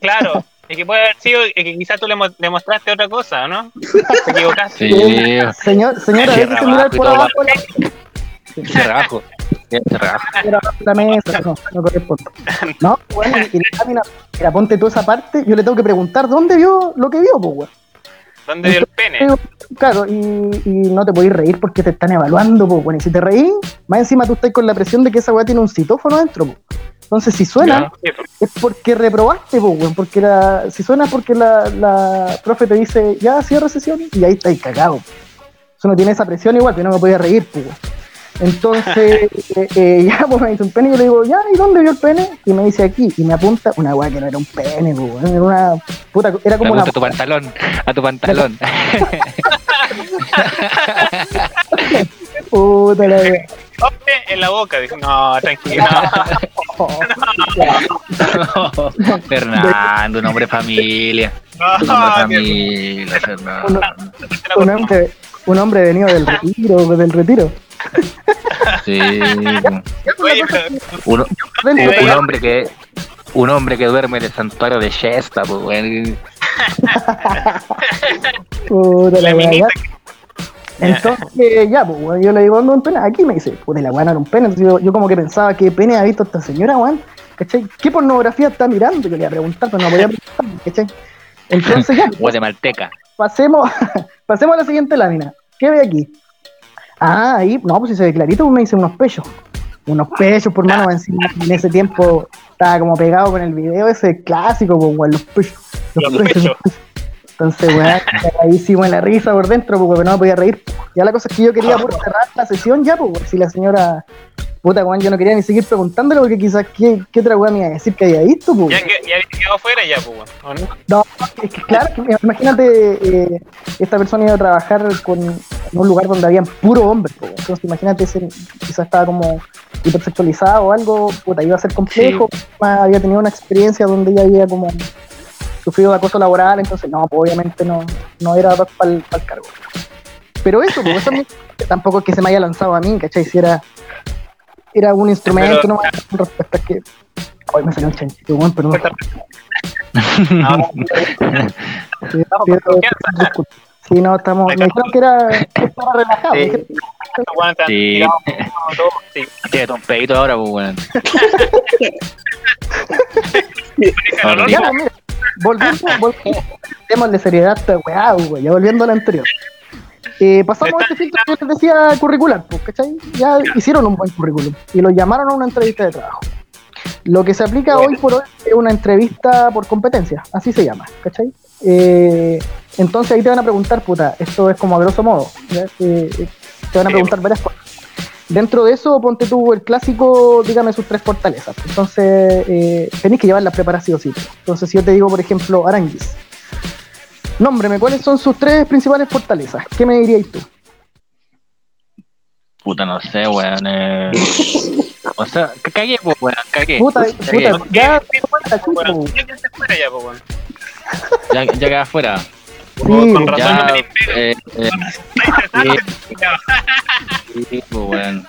Claro, es que puede haber sido es que quizás tú le, mo- le mostraste otra cosa, ¿no? Te equivocaste. Sí, Señor, señora, déjese mirar abajo y por abajo la, la mesa, no, no corresponde. No, bueno, y la lámina, mira, ponte tú esa parte, yo le tengo que preguntar dónde vio lo que vio, pues, weón. ¿Dónde dio el pene? Claro, y, y no te podéis reír porque te están evaluando, pues, bueno, y si te reís, más encima tú estás con la presión de que esa weá tiene un citófono dentro. Entonces, si suena, es porque reprobaste, pues, weón, porque la, si suena es porque la, la profe te dice, ya, cierra sesión, y ahí estáis cagado. Eso no tiene esa presión igual, pero no me podía reír, pues, weón. Entonces, (laughs) eh, eh, ya, pues me dice un pene, y yo le digo, ya, ¿y dónde vio el pene? Y me dice aquí, y me apunta una weá que no era un pene, pues, weón, era una puta, era como una Pregunta a tu pantalón. A tu pantalón. (laughs) puta la. Hombre en la boca. Dijo, no, tranquilo. (laughs) Fernando, un hombre familia. Un hombre familia, Fernando. un hombre, un hombre venido del retiro, del retiro. Sí. Oye, Un, hombre que un hombre que duerme en el santuario de Shesta, pues, weón. Puta la la weá, minita ya. Entonces, ya, pues, weón, yo le digo, ¿dónde un pene? Aquí me dice, puta, la weá no era un pene. Entonces yo, yo como que pensaba, ¿qué pene ha visto esta señora, weón? ¿Cachai? ¿Qué pornografía está mirando? Yo le iba a preguntar, pero no podía preguntar, ¿cachai? Entonces, ya, (laughs) Guatemalteca. pasemos, (laughs) pasemos a la siguiente lámina. ¿Qué ve aquí? Ah, ahí, no, pues si se ve clarito, pues me dice unos pechos. Unos pechos, por mano, encima. En ese tiempo estaba como pegado con el video ese clásico, pues, weón, los pechos. Los pechos. Entonces, weón, ahí sí me la risa por dentro, pues, porque no me podía reír. Ya la cosa es que yo quería puro cerrar la sesión ya, pues, si la señora, puta, weón, yo no quería ni seguir preguntándole porque quizás qué, qué otra weón me iba a decir que había visto, pues. ya, ya había quedado fuera ya, pues, bueno, ¿o no? No, es que claro, que imagínate, eh, esta persona iba a trabajar con, en un lugar donde habían puro hombres, po. entonces imagínate, ese, quizás estaba como hipersexualizado o algo, puta, iba a ser complejo, Además, había tenido una experiencia donde ella había como sufrido de acoso laboral, entonces no, pues, obviamente no, no era para el cargo. Pero eso, pues, eso mí- (laughs) tampoco es que se me haya lanzado a mí, ¿cachai? Si era, era un instrumento, Pero- no con respecto a que... Hoy me salió un chanchito, weón, perdón. No, Sí, Estamos sí. Sí, no, estamos. Me dijeron que era, que estaba relajado. Sí. me están Sí. sí. Tiene un pedito ahora, pues, weón. Déjalo, (laughs) Ya, ¿no? Pues, mira, volviendo, volviendo, démosle seriedad a esta weá, güey, ya volviendo a la anterior. Eh, pasamos a este filtro que les decía curricular, pues, ¿cachai? Ya hicieron un buen currículum y lo llamaron a una entrevista de trabajo. Lo que se aplica hoy por hoy es una entrevista por competencia, así se llama, ¿cachai? Eh, entonces ahí te van a preguntar, puta, esto es como a grosso modo. Eh, eh, te van a preguntar varias cosas. Dentro de eso, ponte tú el clásico, dígame sus tres fortalezas. Entonces, eh, tenéis que llevarlas preparadas sí o sí. Entonces, si yo te digo, por ejemplo, Aranguis, nómbreme, ¿cuáles son sus tres principales fortalezas? ¿Qué me diríais tú? Puta, no sé, weón. Eh... O sea, cagué, pues, weón, cagué. Puta, Cagué. puta, ya, ya, ya ya, pues. Ya, ya afuera. Sí, Con razón Ya, no tenéis eh, eh, (laughs) sí, pues, weón.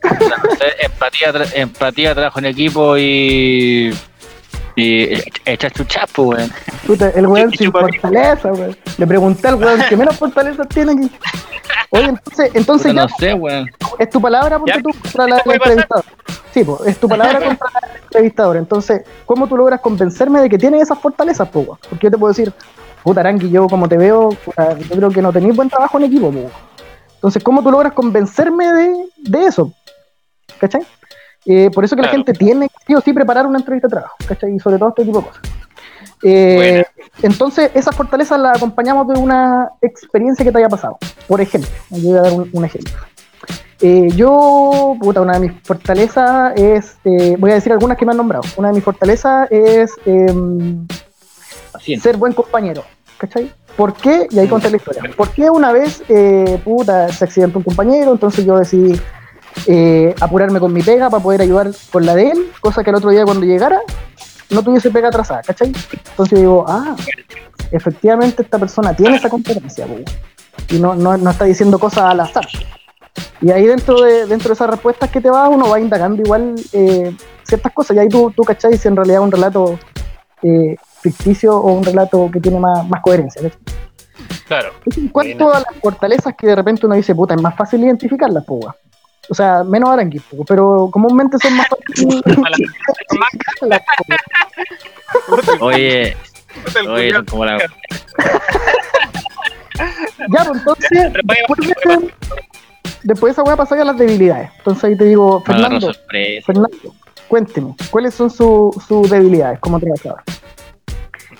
Puta, no sé, empatía, tra- empatía, trabajo en equipo y. Y e- echar chuchas, pues, weón. puta, el weón sin fortaleza, weón. Le pregunté al weón que menos fortalezas tiene aquí. Oye, entonces, entonces Puta, ya, no sé, weón. es tu palabra porque tú contra la, ¿qué puede la entrevistadora. Sí, pues, es tu palabra contra la entrevistadora. Entonces, ¿cómo tú logras convencerme de que tiene esas fortalezas, po, weón? Porque yo te puedo decir, puta Arangui, yo como te veo, puta, yo creo que no tenéis buen trabajo en equipo, po. Entonces, ¿cómo tú logras convencerme de, de eso? ¿Cachai? Eh, por eso que la gente tiene que sí o sí preparar una entrevista de trabajo, ¿cachai? Y sobre todo este tipo de cosas. Eh, entonces, esas fortalezas las acompañamos de una experiencia que te haya pasado. Por ejemplo, yo voy a dar un, un ejemplo. Eh, yo, puta, una de mis fortalezas es, eh, voy a decir algunas que me han nombrado. Una de mis fortalezas es em, ser buen compañero, ¿cachai? ¿Por qué? Y ahí conté la historia. ¿Por qué una vez, eh, puta, se accidentó un compañero, entonces yo decidí eh, apurarme con mi pega para poder ayudar con la de él, cosa que el otro día cuando llegara no tuviese pega atrasada, ¿cachai? Entonces yo digo, ah, efectivamente esta persona tiene esa competencia, po, y no, no, no está diciendo cosas al azar. Y ahí dentro de, dentro de esas respuestas que te va, uno va indagando igual eh, ciertas cosas, y ahí tú, tú cachai si en realidad es un relato eh, ficticio o un relato que tiene más, más coherencia. ¿cachai? Claro. En cuanto a las fortalezas que de repente uno dice, puta, es más fácil identificarlas, weón. O sea, menos aranquis, po, pero comúnmente son más fáciles. (laughs) (laughs) Oye, oye, son como la. (laughs) Ya, pues entonces, después de, ese- después de esa weá pasar a las debilidades. Entonces ahí te digo, Fernando. Fernando, cuénteme, ¿cuáles son su- sus debilidades como trabajador?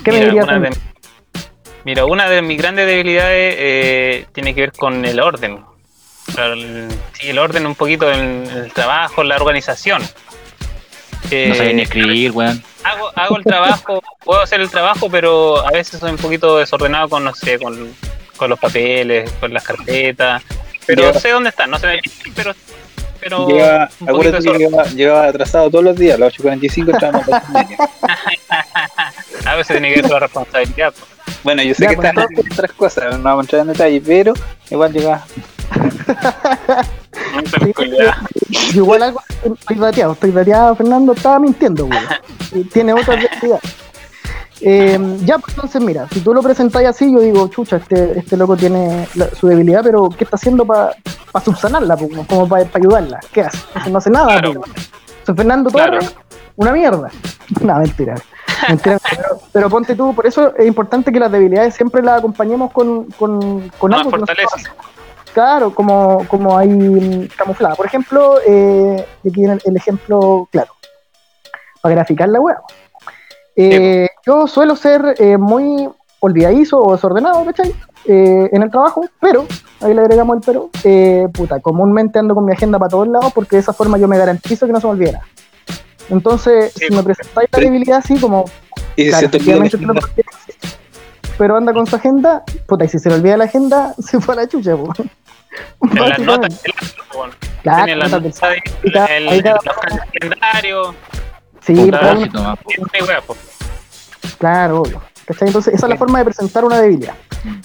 ¿Qué me Mira, dirías? una de, mira, una de mis grandes debilidades eh, tiene que ver con el orden. El, sí, el orden un poquito en el trabajo, la organización. Eh, No sabía ni escribir, weón. hago, hago el trabajo, (laughs) puedo hacer el trabajo, pero a veces soy un poquito desordenado con, no sé, con, con los papeles, con las carpetas. Pero sé dónde están, no sé, pero, pero acuérdate que lleva atrasado todos los días, a las 8.45 estábamos a las 8:30. A veces tiene que ver la responsabilidad. pues. Bueno, yo sé Ya, que pues, están haciendo otras cosas, no vamos a entrar en detalle, pero igual llega. No te Sí, igual algo estoy dateado, estoy dateado, Fernando estaba mintiendo, güey. (laughs) Tiene otra debilidad. Eh, ya, pues entonces mira, si tú lo presentáis así, yo digo, chucha, este, este loco tiene la- su debilidad, pero ¿qué está haciendo para subsanarla? po? Como para ayudarla. ¿Qué hace? No hace nada. Claro. Soy Fernando Claro. Torres, una mierda. (laughs) No, mentira. Mentira, (laughs) pero, pero ponte tú, por eso es importante que las debilidades siempre las acompañemos con, con, con algo que nos fortaleza. Claro, como, como hay mm, camuflada. Por ejemplo, eh, aquí viene el, el ejemplo claro. Para graficar la web. Eh, yo suelo ser eh, muy olvidadizo o desordenado, ¿cachai? Eh, en el trabajo, pero, ahí le agregamos el pero, eh, puta, comúnmente ando con mi agenda para todos lados porque de esa forma yo me garantizo que no se me olvide nada. Entonces, Sí, si me presentáis la debilidad así como Y Claro, se te olvida. Pero anda con su agenda, puta, y si se le olvida la agenda, (laughs) se fue a la chucha, po. Las notas, Claro, las notas del- el, el, cada- los calendarios, Sí, pero claro, obvio. ¿Cachai? Entonces, esa es la forma de presentar una debilidad.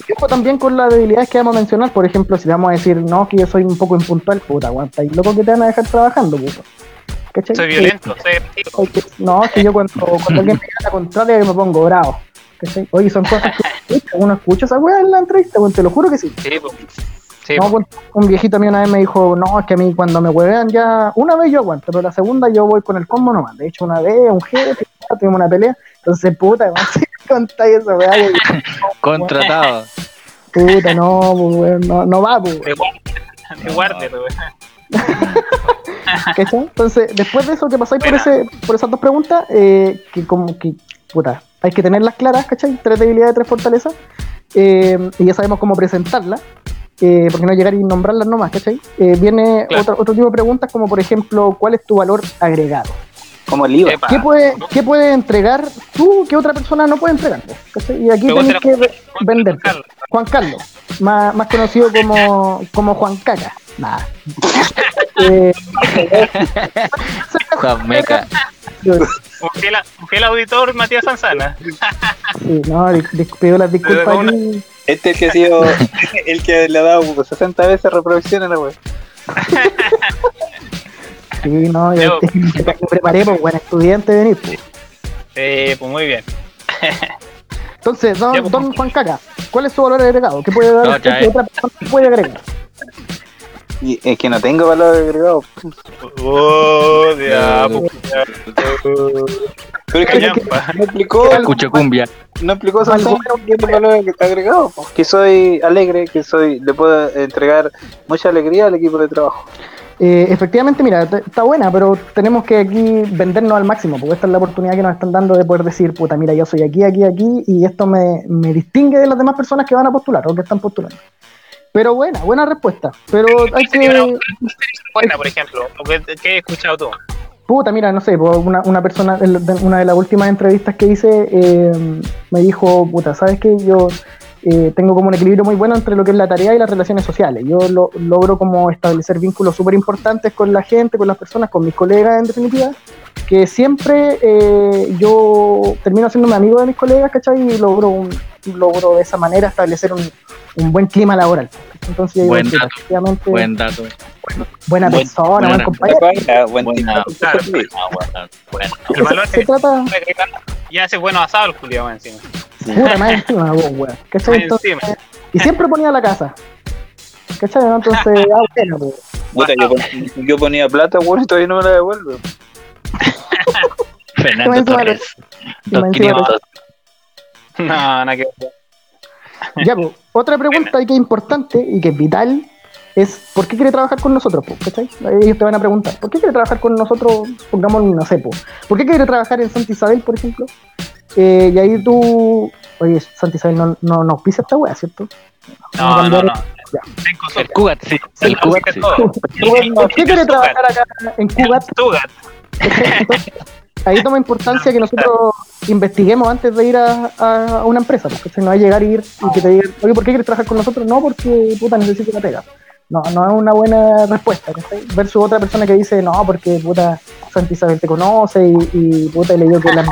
Y ojo también con las debilidades que vamos a mencionar, por ejemplo, si vamos a decir, no, que yo soy un poco impuntual, puta, aguanta, y loco que te van a dejar trabajando, puta. ¿Cachai? Soy Que- violento, soy. Oye, No, si yo cuando, cuando (laughs) alguien me diga la contraria, yo me pongo bravo. ¿cachai? Oye, son cosas que (laughs) uno escucha esa weá en la entrevista, te lo juro que sí. Sí, pues. Sí, No, pues. un viejito a mí una vez me dijo, no, es que a mí cuando me huevean ya, una vez yo aguanto, pero la segunda yo voy con el combo nomás. De hecho, una vez, un jefe, tuvimos una pelea, entonces, puta, (laughs) weón, si contáis esa weá, yo, Contratado. puta, no, pues, weón, no, no va, pues, De guardia, de guardia, wea. (laughs) ¿cachai? Entonces, después de eso que pasáis por, ese, por esas dos preguntas, eh, que como que, puta, hay que tenerlas claras, ¿cachai? Tres debilidades, tres fortalezas, eh, y ya sabemos cómo presentarlas, eh, porque no llegar y nombrarlas nomás, ¿cachai? Eh, viene Claro. otro, otro tipo de preguntas, como por ejemplo, ¿cuál es tu valor agregado? como el IVA. ¿Qué puede, ¿Qué puede entregar tú que otra persona no puede entregar? ¿cachai? Y aquí tenés que la- ve- venderte. Carlos. Juan Carlos, más, más conocido como, como Juan Caca. Nada. (laughs) Eh, Juan Meca. Un fiel, auditor, Matías Sanzana. Sí, no, pido las disculpas aquí. Este es el que ha sido (laughs) el que le ha dado 60 veces reproducción a la web. Sí, no, yo, Yo- es que me preparé, pues, buen estudiante venir. Pues. Eh, pues muy bien. Entonces, don, pues. don Juan Caca, ¿cuál es su valor agregado? ¿Qué puede dar No, otra persona puede agregar? Y es que no tengo valor agregado. Oh, ya. Pero es que no, explicó, Escucho cumbia. no explicó más o menos qué es el valor que está agregado. po. Que soy alegre, que soy, le puedo entregar mucha alegría al equipo de trabajo. Eh, efectivamente, mira, está buena, pero tenemos que aquí vendernos al máximo, porque esta es la oportunidad que nos están dando de poder decir, puta, mira, yo soy aquí, aquí, aquí, y esto me, me distingue de las demás personas que van a postular o que están postulando. Pero buena, buena respuesta. Pero hay ¿Qué sería que. buena, por ejemplo? ¿O qué, has escuchado tú? Puta, mira, no sé, pues, una, una persona, una de las últimas entrevistas que hice, eh, me dijo, puta, ¿sabes qué? Yo eh, tengo como un equilibrio muy bueno entre lo que es la tarea y las relaciones sociales. Yo lo- logro como establecer vínculos súper importantes con la gente, con las personas, con mis colegas en definitiva, que siempre eh, yo termino haciéndome amigo de mis colegas, ¿cachai? Y logro, un- logro de esa manera establecer un, un buen clima laboral. Entonces Buen dato, efectivamente, Buen dato. buena buen- persona, buena buen compañero. Buen Buena. Claro. Bueno. El valor Se que trata, ya hace bueno asado el culiado encima. Puta, más encima, vos, weón. (laughs) ¿Cachai? Más Entonces, encima. y siempre ponía la casa. ¿Cachai? no? Entonces, (laughs) ah, bueno. Puta, yo, pon- yo ponía plata, bueno, y todavía no me la devuelvo. (laughs) Fernando Torres. Dos. No, nada que ver. Ya, pues, otra pregunta que es importante y que es vital es ¿por qué quiere trabajar con nosotros? po? ¿Cachai? Ellos te van a preguntar, ¿por qué quiere trabajar con nosotros? Pongamos, no sé, po, ¿por qué quiere trabajar en Santa Isabel, por ejemplo? Eh, y ahí tú, oye, Santa Isabel no, no, no pisa esta wea, ¿cierto? A No, no, no. El. Cugat, sí. El Cugat, sí. todo. (laughs) Bueno, ¿Por qué quiere trabajar acá en. Entonces, (laughs) ahí toma importancia que nosotros investiguemos antes de ir a, a- a una empresa, porque no hay llegar y ir y que te digan, oye, ¿por qué quieres trabajar con nosotros? No, porque puta necesito una pega. No, no es una buena respuesta, ¿cachai? Versus otra persona que dice, no, porque puta Santa Isabel te conoce y, y puta le digo que la,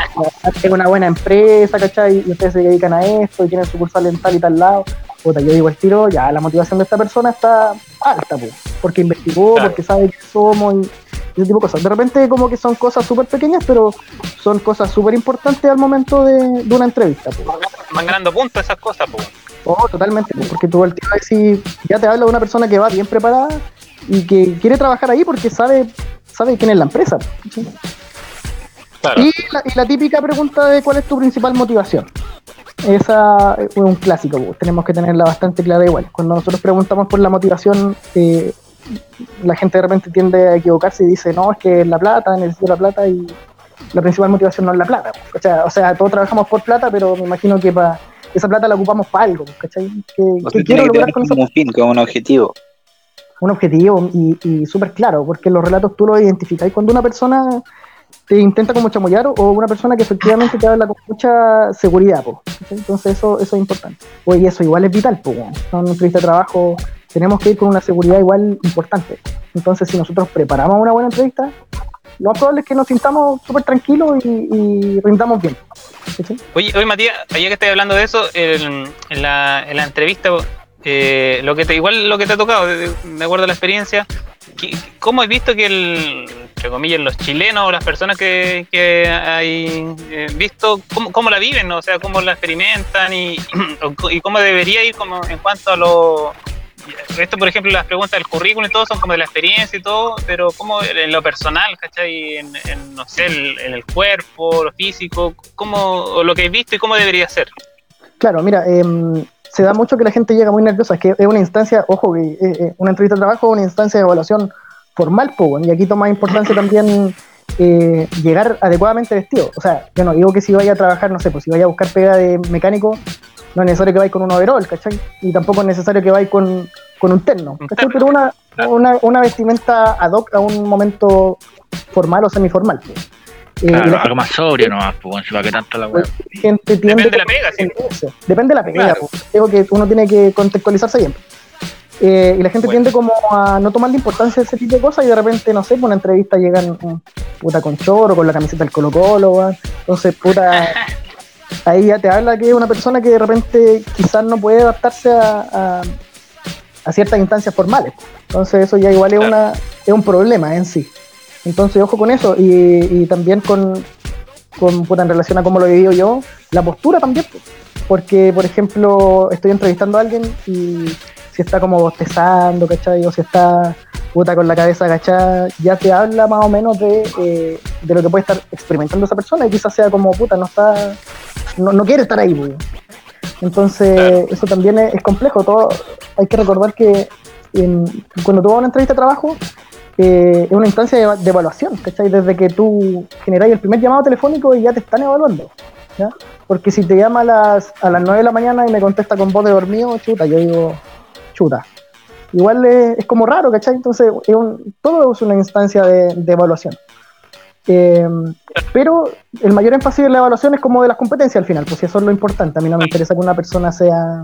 es una buena empresa, ¿cachai? Y ustedes se dedican a esto y tienen sucursal en tal y tal lado. Puta, yo digo el tiro, ya la motivación de esta persona está alta, pues, porque investigó, Claro. porque sabe quién somos y, y ese tipo de cosas. De repente como que son cosas súper pequeñas, pero son cosas súper importantes al momento de, de una entrevista. pues. Van ganando puntos esas cosas, pues. Oh, totalmente, porque tú al tiro decís, ya te habla de una persona que va bien preparada y que quiere trabajar ahí porque sabe sabe quién es la empresa. ¿sí? Claro. Y, la, y la típica pregunta de cuál es tu principal motivación. Esa es un clásico, pues, tenemos que tenerla bastante clara igual. Cuando nosotros preguntamos por la motivación, eh, la gente de repente tiende a equivocarse y dice, no, es que es la plata, necesito la plata y la principal motivación no es la plata. pues, ¿cachai? O sea, todos trabajamos por plata, pero me imagino que para esa plata la ocupamos para algo, pues, ¿cachai? ¿Qué, qué quiero lograr con como un fin, como un objetivo. un objetivo y, y súper claro, porque los relatos tú los identificas. Cuando una persona te intenta como chamullar o una persona que efectivamente te habla con mucha seguridad, po, ¿cachai? entonces eso, eso es importante. Oye, eso igual es vital, pues, en una entrevista de trabajo tenemos que ir con una seguridad igual importante. Entonces, si nosotros preparamos una buena entrevista, lo más probable es que nos sintamos súper tranquilos y, y rindamos bien. Oye, oye Matías, allá que estoy hablando de eso, en, en la, en la entrevista, eh, lo que te, igual lo que te ha tocado, de, de- de acuerdo a la experiencia, ¿qué- ¿cómo has visto que el, comillas, los chilenos o las personas que, que hay eh, visto, cómo, cómo la viven, o sea, cómo la experimentan y, (clears throat) y cómo debería ir como en cuanto a lo... Esto, por ejemplo, las preguntas del currículum y todo son como de la experiencia y todo, pero como en lo personal, ¿cachai? En, en, no sé, el- en el cuerpo, lo físico, ¿cómo, lo que has visto y cómo debería ser? Claro, mira, em, se da mucho que la gente llega muy nerviosa, es que es una instancia, ojo, que eh, eh, una entrevista de trabajo es una instancia de evaluación formal, weón, y aquí toma importancia también eh, llegar adecuadamente vestido. O sea, yo no digo que si vaya a trabajar, no sé, pues si vaya a buscar pega de mecánico, no es necesario que vaya con un overall, ¿cachai? Y tampoco es necesario que vaya con, con un terno, ¿cachai? Pero una, una, una vestimenta ad hoc a un momento formal o semiformal. po. Eh, Claro, la algo más sobrio nomás, pues, si va que tanto la weá. gente tiende Depende de la pega, sí. Depende de la pega. Claro. Digo que uno tiene que contextualizarse bien. Eh, y la gente Bueno. tiende como a no tomarle importancia a ese tipo de cosas y de repente, no sé, por una entrevista llegan puta con choro, con la camiseta del Colo Colo, entonces puta, (laughs) ahí ya te habla que es una persona que de repente quizás no puede adaptarse a, a, a ciertas instancias formales. Entonces eso ya igual es, una, es un problema en sí. Entonces ojo con eso y, y también con, con en relación a cómo lo he vivido yo, la postura también. po. Porque, por ejemplo, estoy entrevistando a alguien y si está como bostezando, ¿cachai? O si está puta con la cabeza agachada, ya te habla más o menos de, eh, de lo que puede estar experimentando esa persona y quizás sea como puta, no está, no, no quiere estar ahí, pues. Entonces, eso también es, es complejo. Todo, hay que recordar que en- cuando tú vas a una entrevista de trabajo, eh, es una instancia de, de evaluación, ¿cachai? Desde que tú generáis el primer llamado telefónico y ya te están evaluando, ¿ya? Porque si te llama a las, a las 9 de la mañana y me contesta con voz de dormido, chuta, yo digo, chuta. Igual es, es como raro, ¿cachai? Entonces, es un- todo es una instancia de, de evaluación. Eh, pero el mayor énfasis de la evaluación es como de las competencias al final, pues si eso es lo importante. A mí no me interesa que una persona sea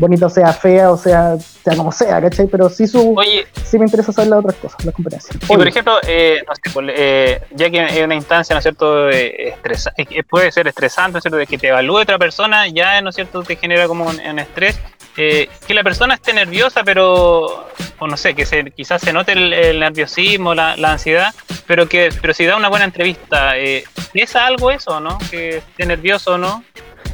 bonita o sea fea o sea, sea como sea, ¿cachai? Pero sí, su, Oye, sí me interesa saber las otras cosas, las competencias. y por Oye, ejemplo, eh, no sé, pues, eh, ya que es una instancia, ¿no es cierto?, eh, estresa- eh, puede ser estresante, ¿no es cierto?, de que te evalúe otra persona, ya, ¿no es cierto?, te genera como un, un estrés. Eh, que la persona esté nerviosa, pero, o no sé, que se, quizás se note el, el nerviosismo, la, la ansiedad, pero que pero si da una buena entrevista, eh, ¿es algo eso, no? Que esté nervioso o no.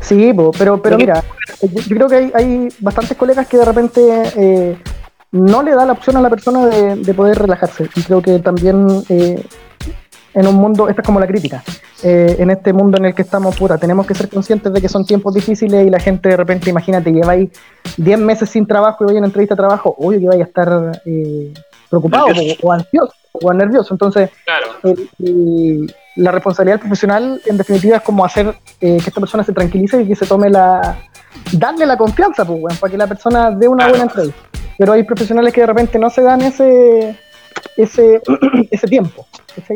Sí, pero, pero mira, yo, yo creo que hay, hay bastantes colegas que de repente eh, no le da la opción a la persona de, de poder relajarse. Y creo que también eh, en un mundo, esta es como la crítica, eh, en este mundo en el que estamos, puta, tenemos que ser conscientes de que son tiempos difíciles y la gente de repente, imagínate, lleváis 10 meses sin trabajo y vais a una entrevista de trabajo, obvio que vais a estar eh, preocupado o, o ansioso o nervioso. Entonces, Claro. la responsabilidad profesional en definitiva es como hacer eh, que esta persona se tranquilice y que se tome la darle la confianza pues, para que la persona dé una Claro. buena entrevista pero hay profesionales que de repente no se dan ese ese (clears throat) ese tiempo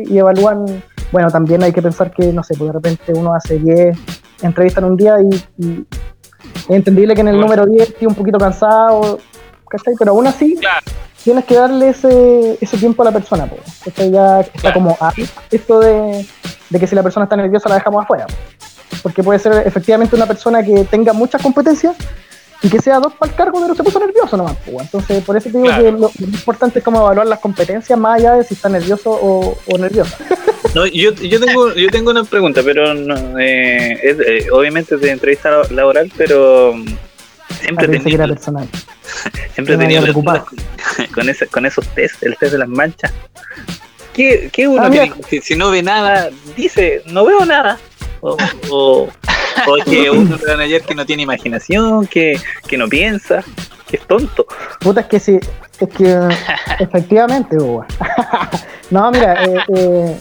y evalúan bueno también hay que pensar que no sé pues de repente uno hace 10 entrevistas en un día y, y es entendible que en el Bueno. número 10 esté un poquito cansado ¿cachai? pero aún así Claro. tienes que darle ese, ese tiempo a la persona, po. Esto ya está Claro. como ahí, esto de, de que si la persona está nerviosa la dejamos afuera. po. Porque puede ser efectivamente una persona que tenga muchas competencias y que sea dos para el cargo, pero se puso nervioso nomás. po. Entonces, por eso te digo Claro. que lo, lo importante es como evaluar las competencias más allá de si está nervioso o, o nerviosa. (laughs) No, yo, yo tengo yo tengo una pregunta, pero no, eh, es, eh, obviamente es de entrevista la- laboral, pero mm, siempre Ah, pensé que era (laughs) tenía, personal. siempre me tenía con, ese- con esos test, el test de las manchas. ¿Qué, qué uno Ah, tiene que- si, si no ve nada, dice, no veo nada? O, o, o que uno le van ayer que no tiene imaginación, que, que no piensa, que es tonto. Puta, es que sí, es que (laughs) efectivamente, weón. (laughs) No, mira, eh, eh,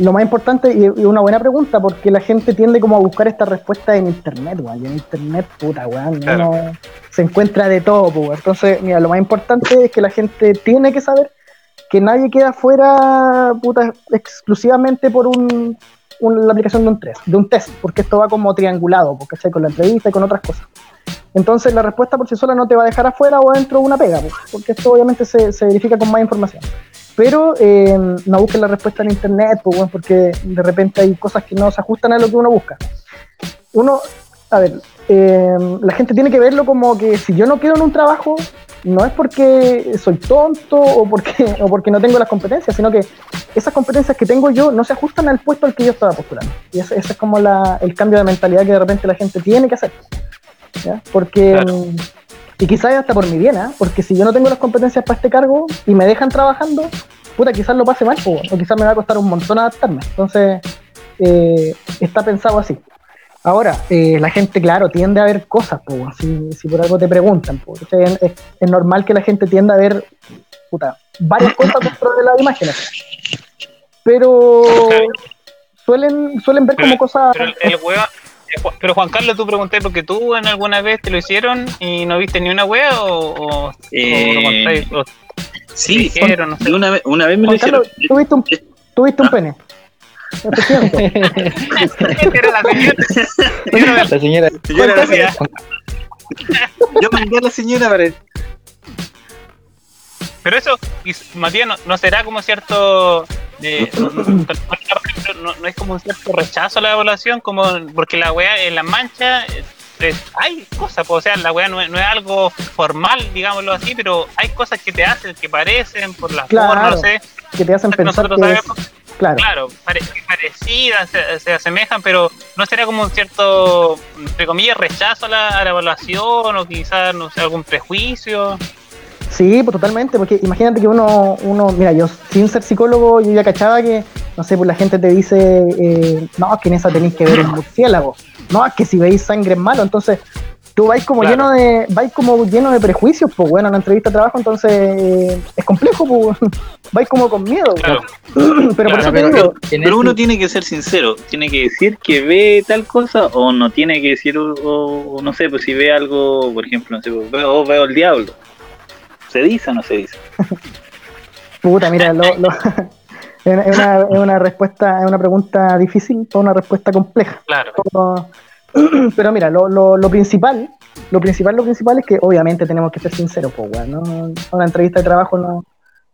lo más importante y, una buena pregunta, porque la gente tiende como a buscar esta respuesta en internet, weón. Y en internet, puta, weón, Claro. uno se encuentra de todo, weón. Entonces, mira, lo más importante es que la gente tiene que saber que nadie queda fuera, puta, exclusivamente por un, un- la aplicación de un, test, de un test, porque esto va como triangulado, porque con la entrevista y con otras cosas. Entonces la respuesta por sí sola no te va a dejar afuera o adentro de una pega, po, porque esto obviamente se, se verifica con más información. Pero eh, no busques la respuesta en internet, porque de repente hay cosas que no se ajustan a lo que uno busca. Uno, a ver, eh, la gente tiene que verlo como que si yo no quedo en un trabajo, no es porque soy tonto o porque, (laughs) o porque no tengo las competencias, sino que esas competencias que tengo yo no se ajustan al puesto al que yo estaba postulando. Y ese, ese es como la- el cambio de mentalidad que de repente la gente tiene que hacer. ¿ya? Porque, Claro. y quizás hasta por mi bien, ¿ah? porque si yo no tengo las competencias para este cargo y me dejan trabajando, puta, quizás lo pase mal, o quizás me va a costar un montón adaptarme. Entonces, eh, está pensado así. Ahora, eh, la gente, claro, tiende a ver cosas, po, si, si por algo te preguntan. po, es, es normal que la gente tienda a ver puta, varias (coughs) cosas dentro de las imágenes. Pero suelen, suelen ver como cosas. Pero el, eh, Pero Juan Carlos, tú pregunté porque tú en alguna vez te lo hicieron y no viste ni una wea o, o, Eh, o Sí, dijeron, no sé. una vez, una vez me lo hicieron. Carlos, ¿tuviste un, tuviste un pene? Era (laughs) la señora. Señora, La señora. Señora, Cuéntame. decía, yo mandé a la señora para Pero eso, Matías, ¿no, no será como cierto... eh, no, no es como un cierto rechazo a la evaluación, como porque la weá en la mancha eh, hay cosas, pues, o sea, la weá no, es- no es algo formal, digámoslo así, pero hay cosas que te hacen, que parecen por la Claro. forma, no sé. que te hacen pensar Nosotros que es, sabemos, Claro. claro, pare- parecidas, se, se asemejan, pero no sería como un cierto, entre comillas, rechazo a la, a la evaluación o quizás, no sé, algún prejuicio. Sí, pues totalmente, porque imagínate que uno, uno, mira, yo sin ser psicólogo, yo ya cachaba que, no sé, pues la gente te dice, eh, no, es que en esa tenéis que ver un murciélago, no, es que si veis sangre es malo, entonces tú vais como Claro. lleno de, vais como lleno de prejuicios, pues bueno, en la entrevista de trabajo, entonces eh, es complejo, pues (laughs) vais como con miedo, Claro. pues. (clears throat) pero por eso te pero, digo, pero ese- uno tiene que ser sincero, tiene que decir que ve tal cosa o no tiene que decir, o, o no sé, pues si ve algo, por ejemplo, no sé, pues, veo, veo el diablo. ¿Se dice o no se dice? (laughs) Puta, mira, lo, lo- es (laughs) una, es una- es una respuesta, es una pregunta difícil, para una respuesta compleja. Claro. Pero, (coughs) pero mira, lo, lo, lo principal, lo principal, lo principal es que obviamente tenemos que ser sinceros, pues, weón, ¿no? Una entrevista de trabajo no,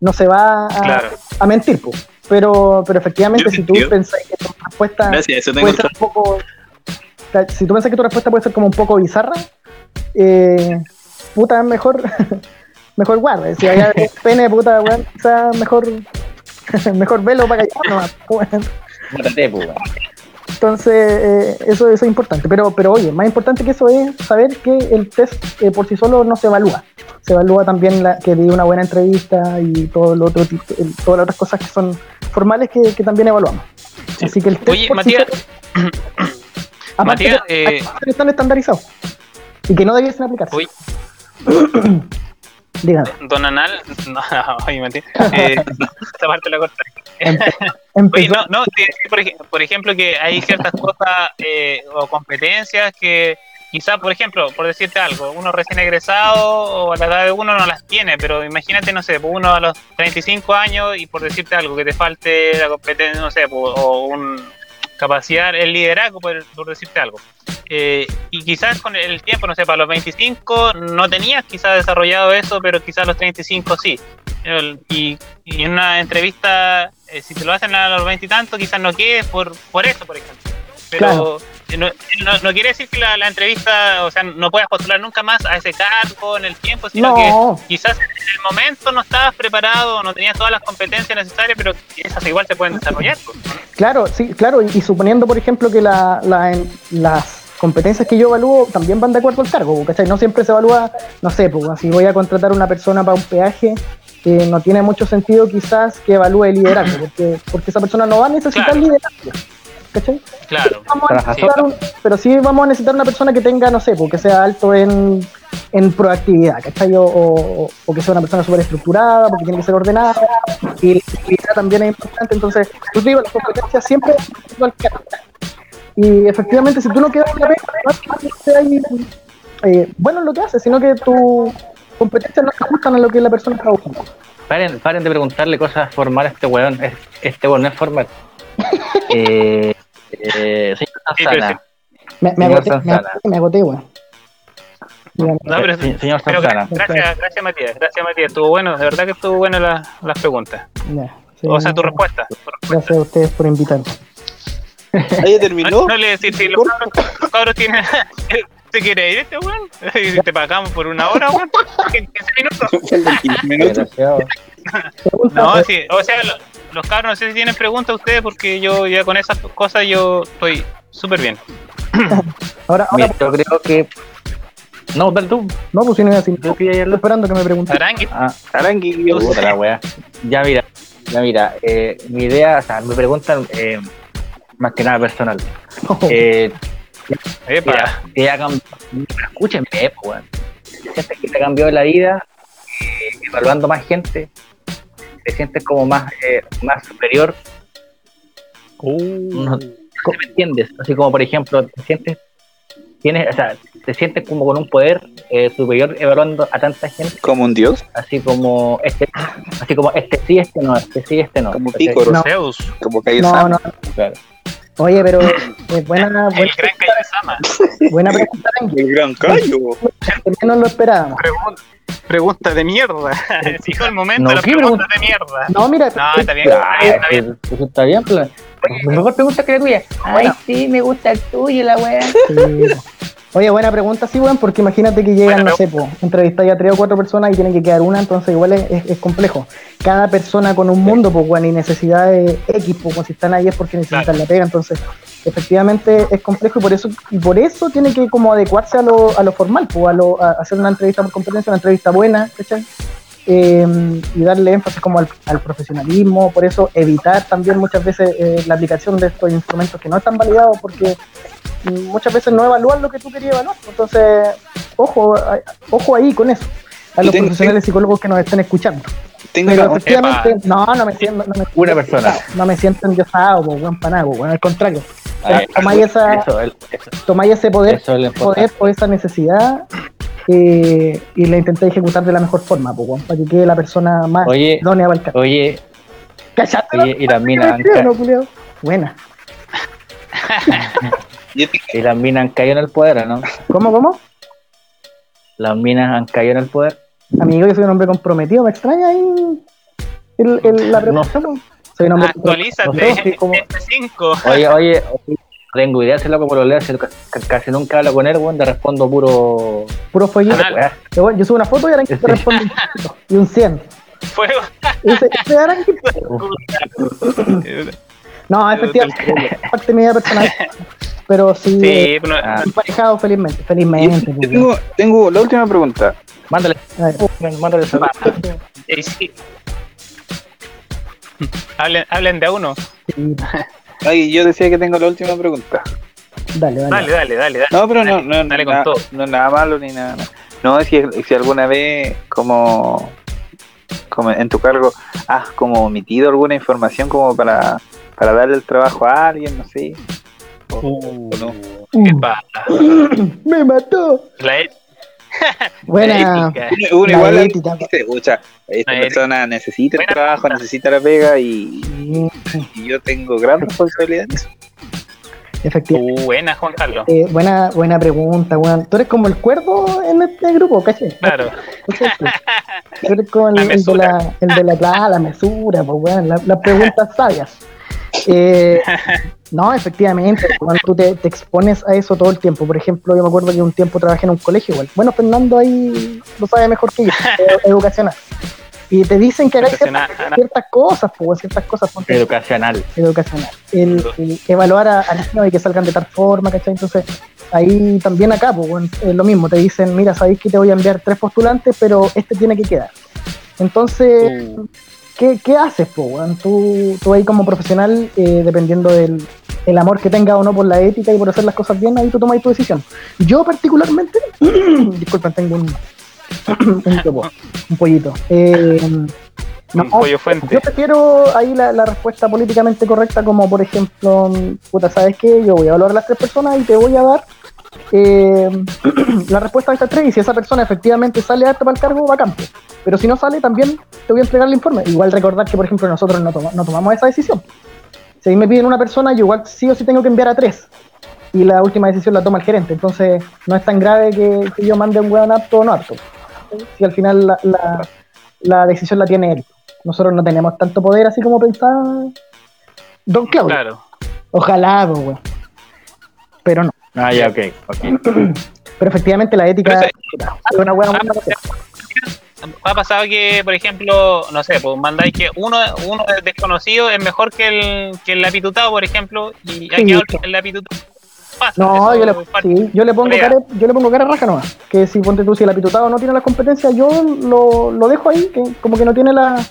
no se va a, Claro. a mentir, pues. Pero, pero efectivamente, Yo si tú pensás que tu respuesta Gracias, eso puede ser un poco. Si tú piensas que tu respuesta puede ser como un poco bizarra, eh, puta, mejor, (laughs) mejor guarda. Si hay (laughs) pene, puta, weón, quizás mejor, (laughs) mejor velo para callar nomás, weón. Mátate, weón. Entonces, eh, eso, eso es importante. Pero, pero oye, más importante que eso es saber que el test eh, por sí solo no se evalúa. Se evalúa también la, que di una buena entrevista y todo lo otro el- todas las otras cosas que son formales que, que también evaluamos. Así que el test Oye, por sí Matías, solo- (coughs) aparte Matías, eh, están estandarizados y que no debiesen aplicarse. Oye. (coughs) Dígame. Don Anal, no, (laughs) oye, Matías, eh, (laughs) esta parte la corta. (laughs) Oye, no, no, por, ej- por ejemplo, que hay ciertas cosas eh, o competencias que quizás, por ejemplo, por decirte algo, uno recién egresado o a la edad de uno no las tiene, pero imagínate, no sé, pues uno a los 35 años y por decirte algo, que te falte la competencia, no sé, pues, o un capacidad, el liderazgo, por, por decirte algo. Eh, y quizás con el tiempo, no sé, para los 25 no tenías quizás desarrollado eso, pero quizás a los 35 sí. El- Y, y en una entrevista, eh, si te lo hacen a los 20 y tantos, quizás no quedes por, por eso, por ejemplo. Pero Claro. eh, no, no, no quiere decir que la, la entrevista, o sea, no puedas postular nunca más a ese cargo en el tiempo, sino que quizás en el momento no estabas preparado, no tenías todas las competencias necesarias, pero esas igual se pueden desarrollar. pues. Claro, sí, claro, y, y suponiendo, por ejemplo, que la, la- las competencias que yo evalúo también van de acuerdo al cargo, ¿cachai? No siempre se evalúa, no sé, pues si voy a contratar a una persona para un peaje, no tiene mucho sentido quizás que evalúe el liderazgo, porque, porque esa persona no va a necesitar Claro. liderazgo, ¿cachai? Claro. Vamos a Trabaja necesitar un- pero sí vamos a necesitar una persona que tenga, no sé, porque sea alto en, en proactividad, ¿cachai? O, o, o que sea una persona súper estructurada, porque tiene que ser ordenada, y la actividad también es importante, entonces, yo te digo, las competencias siempre al. Y efectivamente, si tú no quedas en la pega, no es que seas, eh, bueno en lo que haces, sino que tus competencias no se ajustan a lo que la persona está buscando. Paren, paren de preguntarle cosas formales a este weón. Es- Este weón no es formal. (laughs) eh, eh, señor Sanzana. Me, me agoté, me agoté, me agoté, weón. No, pero, señor pero Sanzana. gracias, gracias Matías, gracias Matías, estuvo bueno, de verdad que estuvo bueno la- las preguntas. Ya, sí, O sea, tu respuesta. tu respuesta. Gracias a ustedes por invitarme. ¿Ahí terminó? No, no le decís, si los cabros, los cabros tienen. (laughs) ¿Se quiere ir este weón? (laughs) Te pagamos por una hora, weón. 15 minutos. (laughs) (laughs) No, sí, o sea, lo- los cabros no sé si tienen preguntas ustedes porque yo ya con esas cosas yo estoy súper bien. (coughs) ahora, ahora Mira, yo creo que. No, dale tú. no, pues si no es así. Yo quería Estoy esperando que me pregunten. Arangui, Ah, Arangui, yo- puta la wea. Ya mira, ya mira, eh, mi idea, o sea, me preguntan eh, más que nada personal. Eh, epa, te ha cambiado, escúchenme, eh, weón. Sientes que te ha cambiado la vida, eh, evaluando más gente, te sientes como más, eh, más superior. No, no me entiendes, así como por ejemplo, te sientes, tienes, o sea, te sientes como con un poder eh, superior evaluando a tanta gente. Como un dios, así como este, así como este sí, este no, este sí, este no. como. Pícoro, No. Zeus, como Cayo No, no. Claro. Oye, pero eh, buena, buena, el gran Kaiosama. buena pregunta, el gran Cayo. que (laughs) menos lo esperábamos. Pregunta, pregunta de mierda. (laughs) Fijo el momento No, de la ¿qué pregunta de mierda. No, mira, No, está bien, Ah, está bien, está bien. eso está bien, pues. Mejor pregunta que la tuya. Ay, sí, me gusta el tuyo, la wea. (laughs) Oye, buena pregunta, sí, weón, porque imagínate que llegan, no sé, po, entrevistáis a tres o cuatro personas y tienen que quedar una, entonces igual es, es- es complejo. Cada persona con un mundo, pues, weón, y necesidades X, pues, si están ahí es porque necesitan Claro. la pega, entonces, efectivamente es complejo y por eso y por eso tiene que como adecuarse a lo, a lo formal, pues, a, lo, a hacer una entrevista por competencia, una entrevista buena, ¿cachai? Eh, y darle énfasis como al, al profesionalismo, por eso evitar también muchas veces eh, la aplicación de estos instrumentos que no están validados porque muchas veces no evalúan lo que tú querías evaluar. Entonces, ojo, ojo ahí con eso. A los tengo- profesionales psicólogos que nos estén escuchando. Tengo Pero una- efectivamente, no, no me siento, no me, Una persona. no me siento endiosado, buen panago, bueno, al contrario. Tomáis esa, Eso, el- eso, tomáis ese poder, eso es lo poder importante. o esa necesidad eh, y la intentáis ejecutar de la mejor forma, po, para que quede la persona más Oye, idónea para el cargo. Oye, ¿Cachaste? oye, y las minas (laughs) han, ¿Sí o ca- no, culiao? Buena. (laughs) y las minas han caído en el poder, ¿o ¿no? ¿Cómo, cómo? Las minas han caído en el poder. Amigo, yo soy un hombre comprometido, me extraña ahí el, el- la pregunta. po. Soy un hombre Actualízate. no sé, sí, como- F5. Oye, oye, oye, tengo idea, si loco por lo leer, si ca- ca- casi nunca hablo con él, weón, le respondo puro. puro fueguito. Anal. weá. Yo, bueno, yo subo una foto y ahora te respondo un y un 100. Fuego. Ese, ese aranque- No, efectivamente, parte de mi vida personal. Pero sí, eh, Sí, pero no- Ah. emparejado felizmente, felizmente. yo tengo, tengo la última pregunta. Mándale, ver. mándale eh, sí. Hablen, hablen de a uno. Sí, Ay, yo decía que tengo la última pregunta. dale, dale. Dale, dale, dale. dale. No, pero no, Dale, no, dale con na- todo. no es nada malo ni nada. No, si, si alguna vez como, como en tu cargo has como omitido alguna información como para, para darle el trabajo a alguien, no sé. O, o no. ¿Qué Uh, pasa? (coughs) me mató. La Buena. Uno igual ética. dice, "Pucha, esta La persona necesita el Buena trabajo, necesita la pega y, yo tengo gran responsabilidad en eso. Efectivamente. Uh, buena, Juan Carlos. Eh, buena, buena pregunta, weón. Tú eres como el cuervo en este grupo, ¿cachai? Claro. (laughs) Tú eres como el, La el de la, el de la, la, la mesura, pues, weón, la- las preguntas sabias. Eh, no, efectivamente, cuando tú te, te expones a eso todo el tiempo. Por ejemplo, yo me acuerdo que un tiempo trabajé en un colegio igual. Bueno, Fernando ahí lo sabe mejor que yo, (laughs) educacional. Y te dicen que hagáis ciertas, cosas, pues, ciertas cosas. ponte- Educacional. educacional. El, el evaluar a, a niños y que salgan de tal forma, ¿cachai? Entonces, ahí también acá, pues, es lo mismo, te dicen, mira, sabéis que te voy a enviar tres postulantes, pero este tiene que quedar. Entonces, ¿qué, qué haces, weón? Tú, tú ahí como profesional, eh, dependiendo del el amor que tenga o no por la ética y por hacer las cosas bien, ahí tú tomas tu decisión. Yo particularmente, (clears throat) disculpen, tengo un, (clears throat) un, topo, un pollito. Eh, no, Un pollo fuente. yo prefiero ahí la, la respuesta políticamente correcta, como por ejemplo, puta, ¿sabes qué? Yo voy a evaluar a las tres personas y te voy a dar eh, (clears throat) la respuesta a estas tres. Y si esa persona efectivamente sale apta para el cargo, bacán. Pero si no sale, también te voy a entregar el informe. Igual recordar que, por ejemplo, nosotros no, toma- no tomamos esa decisión. Si ahí me piden una persona, yo igual sí o sí tengo que enviar a tres. Y la última decisión la toma el gerente. Entonces, no es tan grave que, que yo mande un hueón apto o no apto. Si al final la, la- la decisión la tiene él. Nosotros no tenemos tanto poder así como pensaba Don Claudio. Claro. Ojalá, pues, weón. Pero no. Ah, ya, ok. ok. (clears throat) Pero efectivamente la ética Pero es una buena manera de hacer. ha pasado que, por ejemplo, no sé, pues mandáis que uno, uno desconocido es mejor que el, que el lapitutado, por ejemplo, y hay Sí. que ver que el lapitutado pasa. No, yo le, sí, yo le pongo cara, yo le pongo cara raja nomás. Que si ponte tú, si el apitutado no tiene las competencias, yo lo, lo dejo ahí, que como que no tiene la-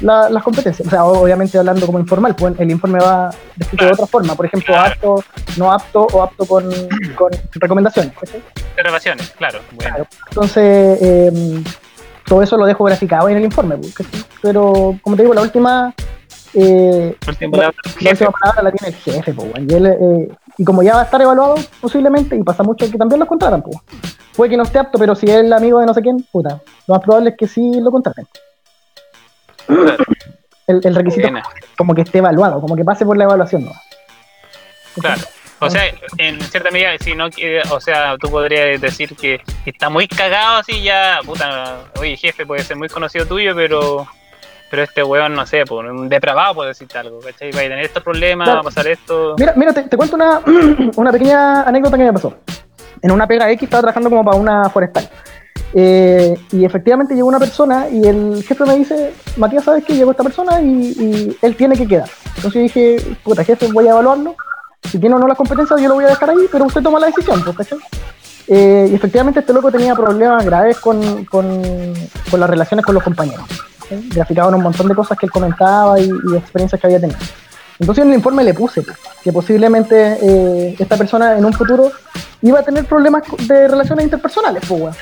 la- las competencias. O sea, obviamente hablando como informal, pues el informe va descrito de otra forma. Por ejemplo, Claro. apto, no apto o apto con, con recomendaciones. Observaciones, claro. Bueno. Claro. Entonces, eh, todo eso lo dejo graficado en el informe. pues, ¿cachai? Pero, como te digo, la última, eh, la, última palabra la tiene el jefe. pues, weón. y, él, eh, y como ya va a estar evaluado, posiblemente, y pasa mucho que también los contratan. Pues. Puede que no esté apto, pero si es el amigo de no sé quién, puta, lo más probable es que sí lo contraten. (coughs) El, el requisito Buena. como que esté evaluado, como que pase por la evaluación. ¿no? Claro. O sea, en cierta medida, si no, o sea, tú podrías decir que está muy cagado así ya, puta, oye jefe, puede ser muy conocido tuyo, pero pero este weón, no sé, por un depravado puede decirte algo, ¿cachai? Va a tener estos problemas, Claro. va a pasar esto. Mira, mira, te, te cuento una, (clears throat) una pequeña anécdota que me pasó. en una pega X estaba trabajando como para una forestal. Eh, y efectivamente llegó una persona y el jefe me dice, Matías, ¿sabes qué? Llegó esta persona y, y él tiene que quedar. Entonces yo dije, puta, jefe, voy a evaluarlo. Si tiene o no las competencias, yo lo voy a dejar ahí, pero usted toma la decisión, pues, ¿cachai? Eh, y efectivamente este loco tenía problemas graves con, con, con las relaciones con los compañeros. ¿Sí? Graficaban un montón de cosas que él comentaba y, y experiencias que había tenido. Entonces en el informe le puse que posiblemente eh, esta persona en un futuro iba a tener problemas de relaciones interpersonales, pues, weón.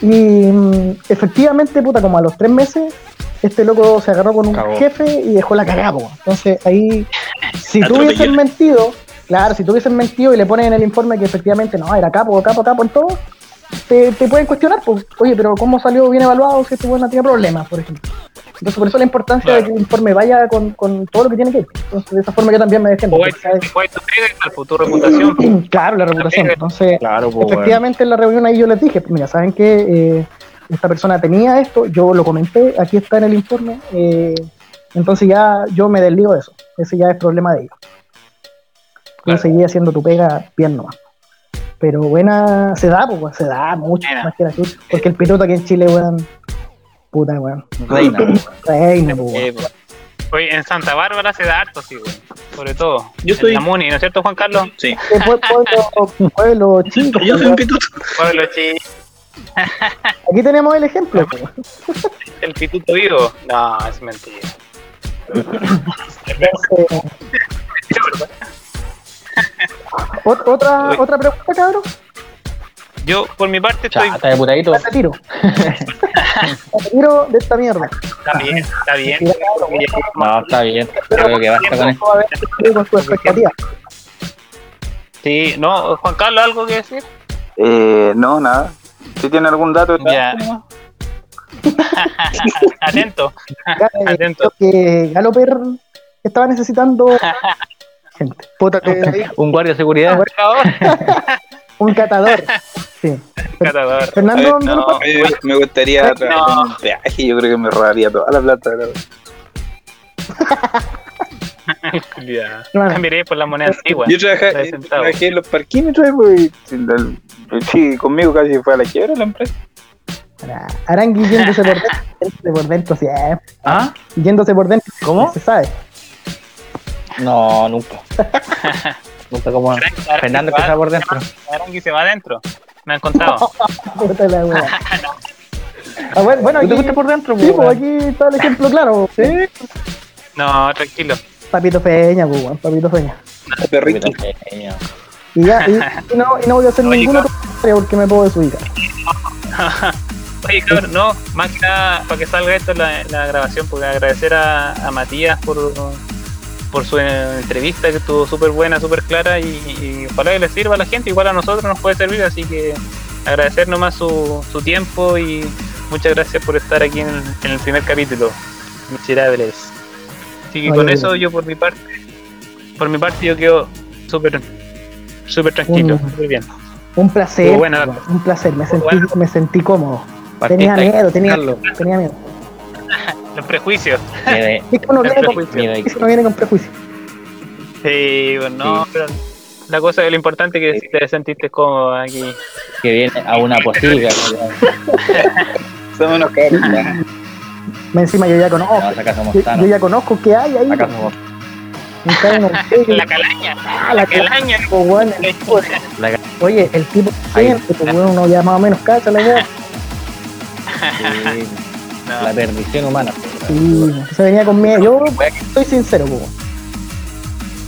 Y mm, efectivamente, puta, como a los tres meses, este loco se agarró con un jefe y dejó la cagada, po. Entonces ahí, si tú hubiesen mentido, claro, si tú hubiesen mentido y le ponen en el informe que efectivamente no, era capo, capo, capo en todo, te, te pueden cuestionar, pues, oye, pero ¿cómo salió bien evaluado si este weón no tiene problemas, por ejemplo? Entonces, por eso la importancia de que el informe vaya con, con todo lo que tiene que ir. Entonces, de esa forma yo también me defiendo. Jugáis tu reputación. (clears throat) Claro, la reputación. Entonces, Claro, pues, efectivamente en la reunión ahí yo les dije, pues, mira, ¿saben que esta persona tenía esto? Yo lo comenté, aquí está en el informe. eh, entonces ya yo me desligo de eso. Ese ya es problema de ellos. Yo Claro. seguí haciendo tu pega bien nomás. Pero buena, se da, pues, se da mucho, más que la chucha. Porque el piloto aquí en Chile, weón, puta, weón. Reina. Reina, pues, weón. Pues, Oye, en Santa Bárbara se da harto, sí, güey. Sobre todo. Yo soy- En la Muni, ¿no es cierto, Juan Carlos? Sí. Pue- Pueblo, pueblo chico. Yo soy un pituto. Pueblo chico, Aquí tenemos el ejemplo. pues, el pituto vivo. No, es mentira. Otra, Uy. otra pregunta, cabrón. Yo, por mi parte, estoy. chata de putadito. Me retiro. Me (laughs) retiro de esta mierda. Está bien, está bien. No, está bien. Creo que basta con esto. Sí, no, Juan Carlos, ¿algo que decir? Eh, no, nada. Si tiene algún dato, Ya. (laughs) Atento, eh, atento. creo que Galoper estaba necesitando (laughs) gente. Puta, te- Un guardia de seguridad. Un catador. (laughs) Sí. catador. Fernando, ¿dónde lo no, me, me gustaría No. trabajar en un peaje. Yo creo que me robaría toda la plata. Bueno. (laughs) Cambiaré por la moneda antigua. Yo trabajé, trabajé en los parquímetros y sí, conmigo casi fue a la quiebra la empresa. Arangui yéndose por dentro, yéndose por dentro, eh. ¿Ah? yéndose por dentro, ¿Cómo? se sabe. No, nunca. (laughs) nunca como Fernando se que va- está por dentro. Arangui se va adentro. Me han contado. (laughs) (laughs) Ah, bueno, bueno, ¿Tú te aquí, fuiste por dentro? sí, pues aquí está el ejemplo claro. Sí. No, tranquilo. Papito Feña, pues, Papito Feña. Perrito. Y ya, y, y no, y no voy a hacer Oye, ningún otro comentario porque me puedo desubicar. Oye, cabrón, no, más que nada, para que salga esto la, la grabación, porque agradecer a, a Matías por, por su entrevista que estuvo súper buena, súper clara y, y ojalá que le sirva a la gente, igual a nosotros nos puede servir, así que agradecer nomás su, su tiempo y muchas gracias por estar aquí en el, en el primer capítulo, miserables. Así que con eso yo por mi parte, por mi parte yo quedo súper súper tranquilo, Un- súper bien. Un placer, un placer, me sentí, bueno. me sentí cómodo. Tenía miedo, tenía, tenía miedo. Los prejuicios. Que uno viene con, prejuicio. que uno viene con prejuicio. Sí, bueno, no, pero la cosa es lo importante es que te sentiste cómodo aquí. que viene a una posilga. (laughs) Somos unos. Me Encima yo ya conozco, No, acá somos yo, yo ya conozco qué hay ahí. Acá somos (laughs) La calaña, Ah, la la calaña. tipo, weón, el tipo- la ca- Oye, el tipo Ahí. siempre, pues weón, uno ya más o menos cacha la idea. sí, No, la perdición humana. Sí, se venía con miedo. Yo soy sincero, pues. weón.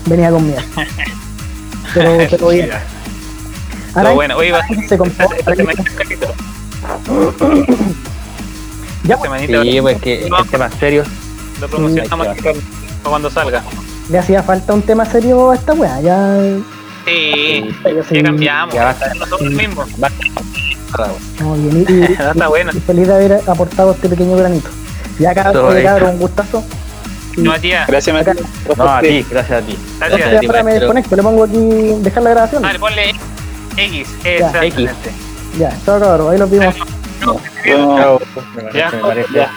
Venía con miedo. (laughs) Pero, pero bien. Ahora bueno, hoy va a se capítulo. Ya, pues, semanita Sí, pues que No. el tema serio. lo promocionamos cuando salga. le hacía falta un tema serio a esta weá. Ya, Sí, sí, ya cambiamos. ya basta. Nosotros mismos. Estamos bien. Y, (laughs) y- Está y feliz de haber aportado este pequeño granito. Ya, cabrón, bien. cabrón, un gustazo. No, tía. Gracias, Acá. Matías. No, a ti, gracias a ti. Gracias. ahora me desconecto, le pongo aquí, dejar la grabación. Vale, ponle X. Exactamente. Ya, chao cabrón, ahí los vimos. Bueno, Chao. Me parece, Ya, me parece. ya.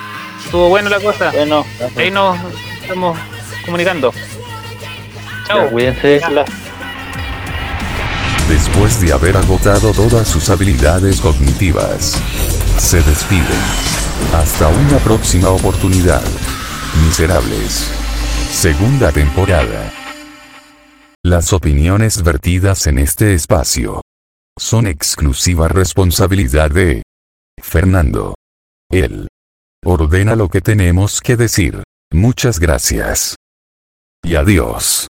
Estuvo bueno la cosa. bueno, Ahí nos estamos comunicando. Ya, Chao. Cuídense. Después de haber agotado todas sus habilidades cognitivas, se despiden. Hasta una próxima oportunidad. Miserables. Segunda temporada. Las opiniones vertidas en este espacio son exclusiva responsabilidad de Fernando. Él ordena lo que tenemos que decir. Muchas gracias. Y adiós.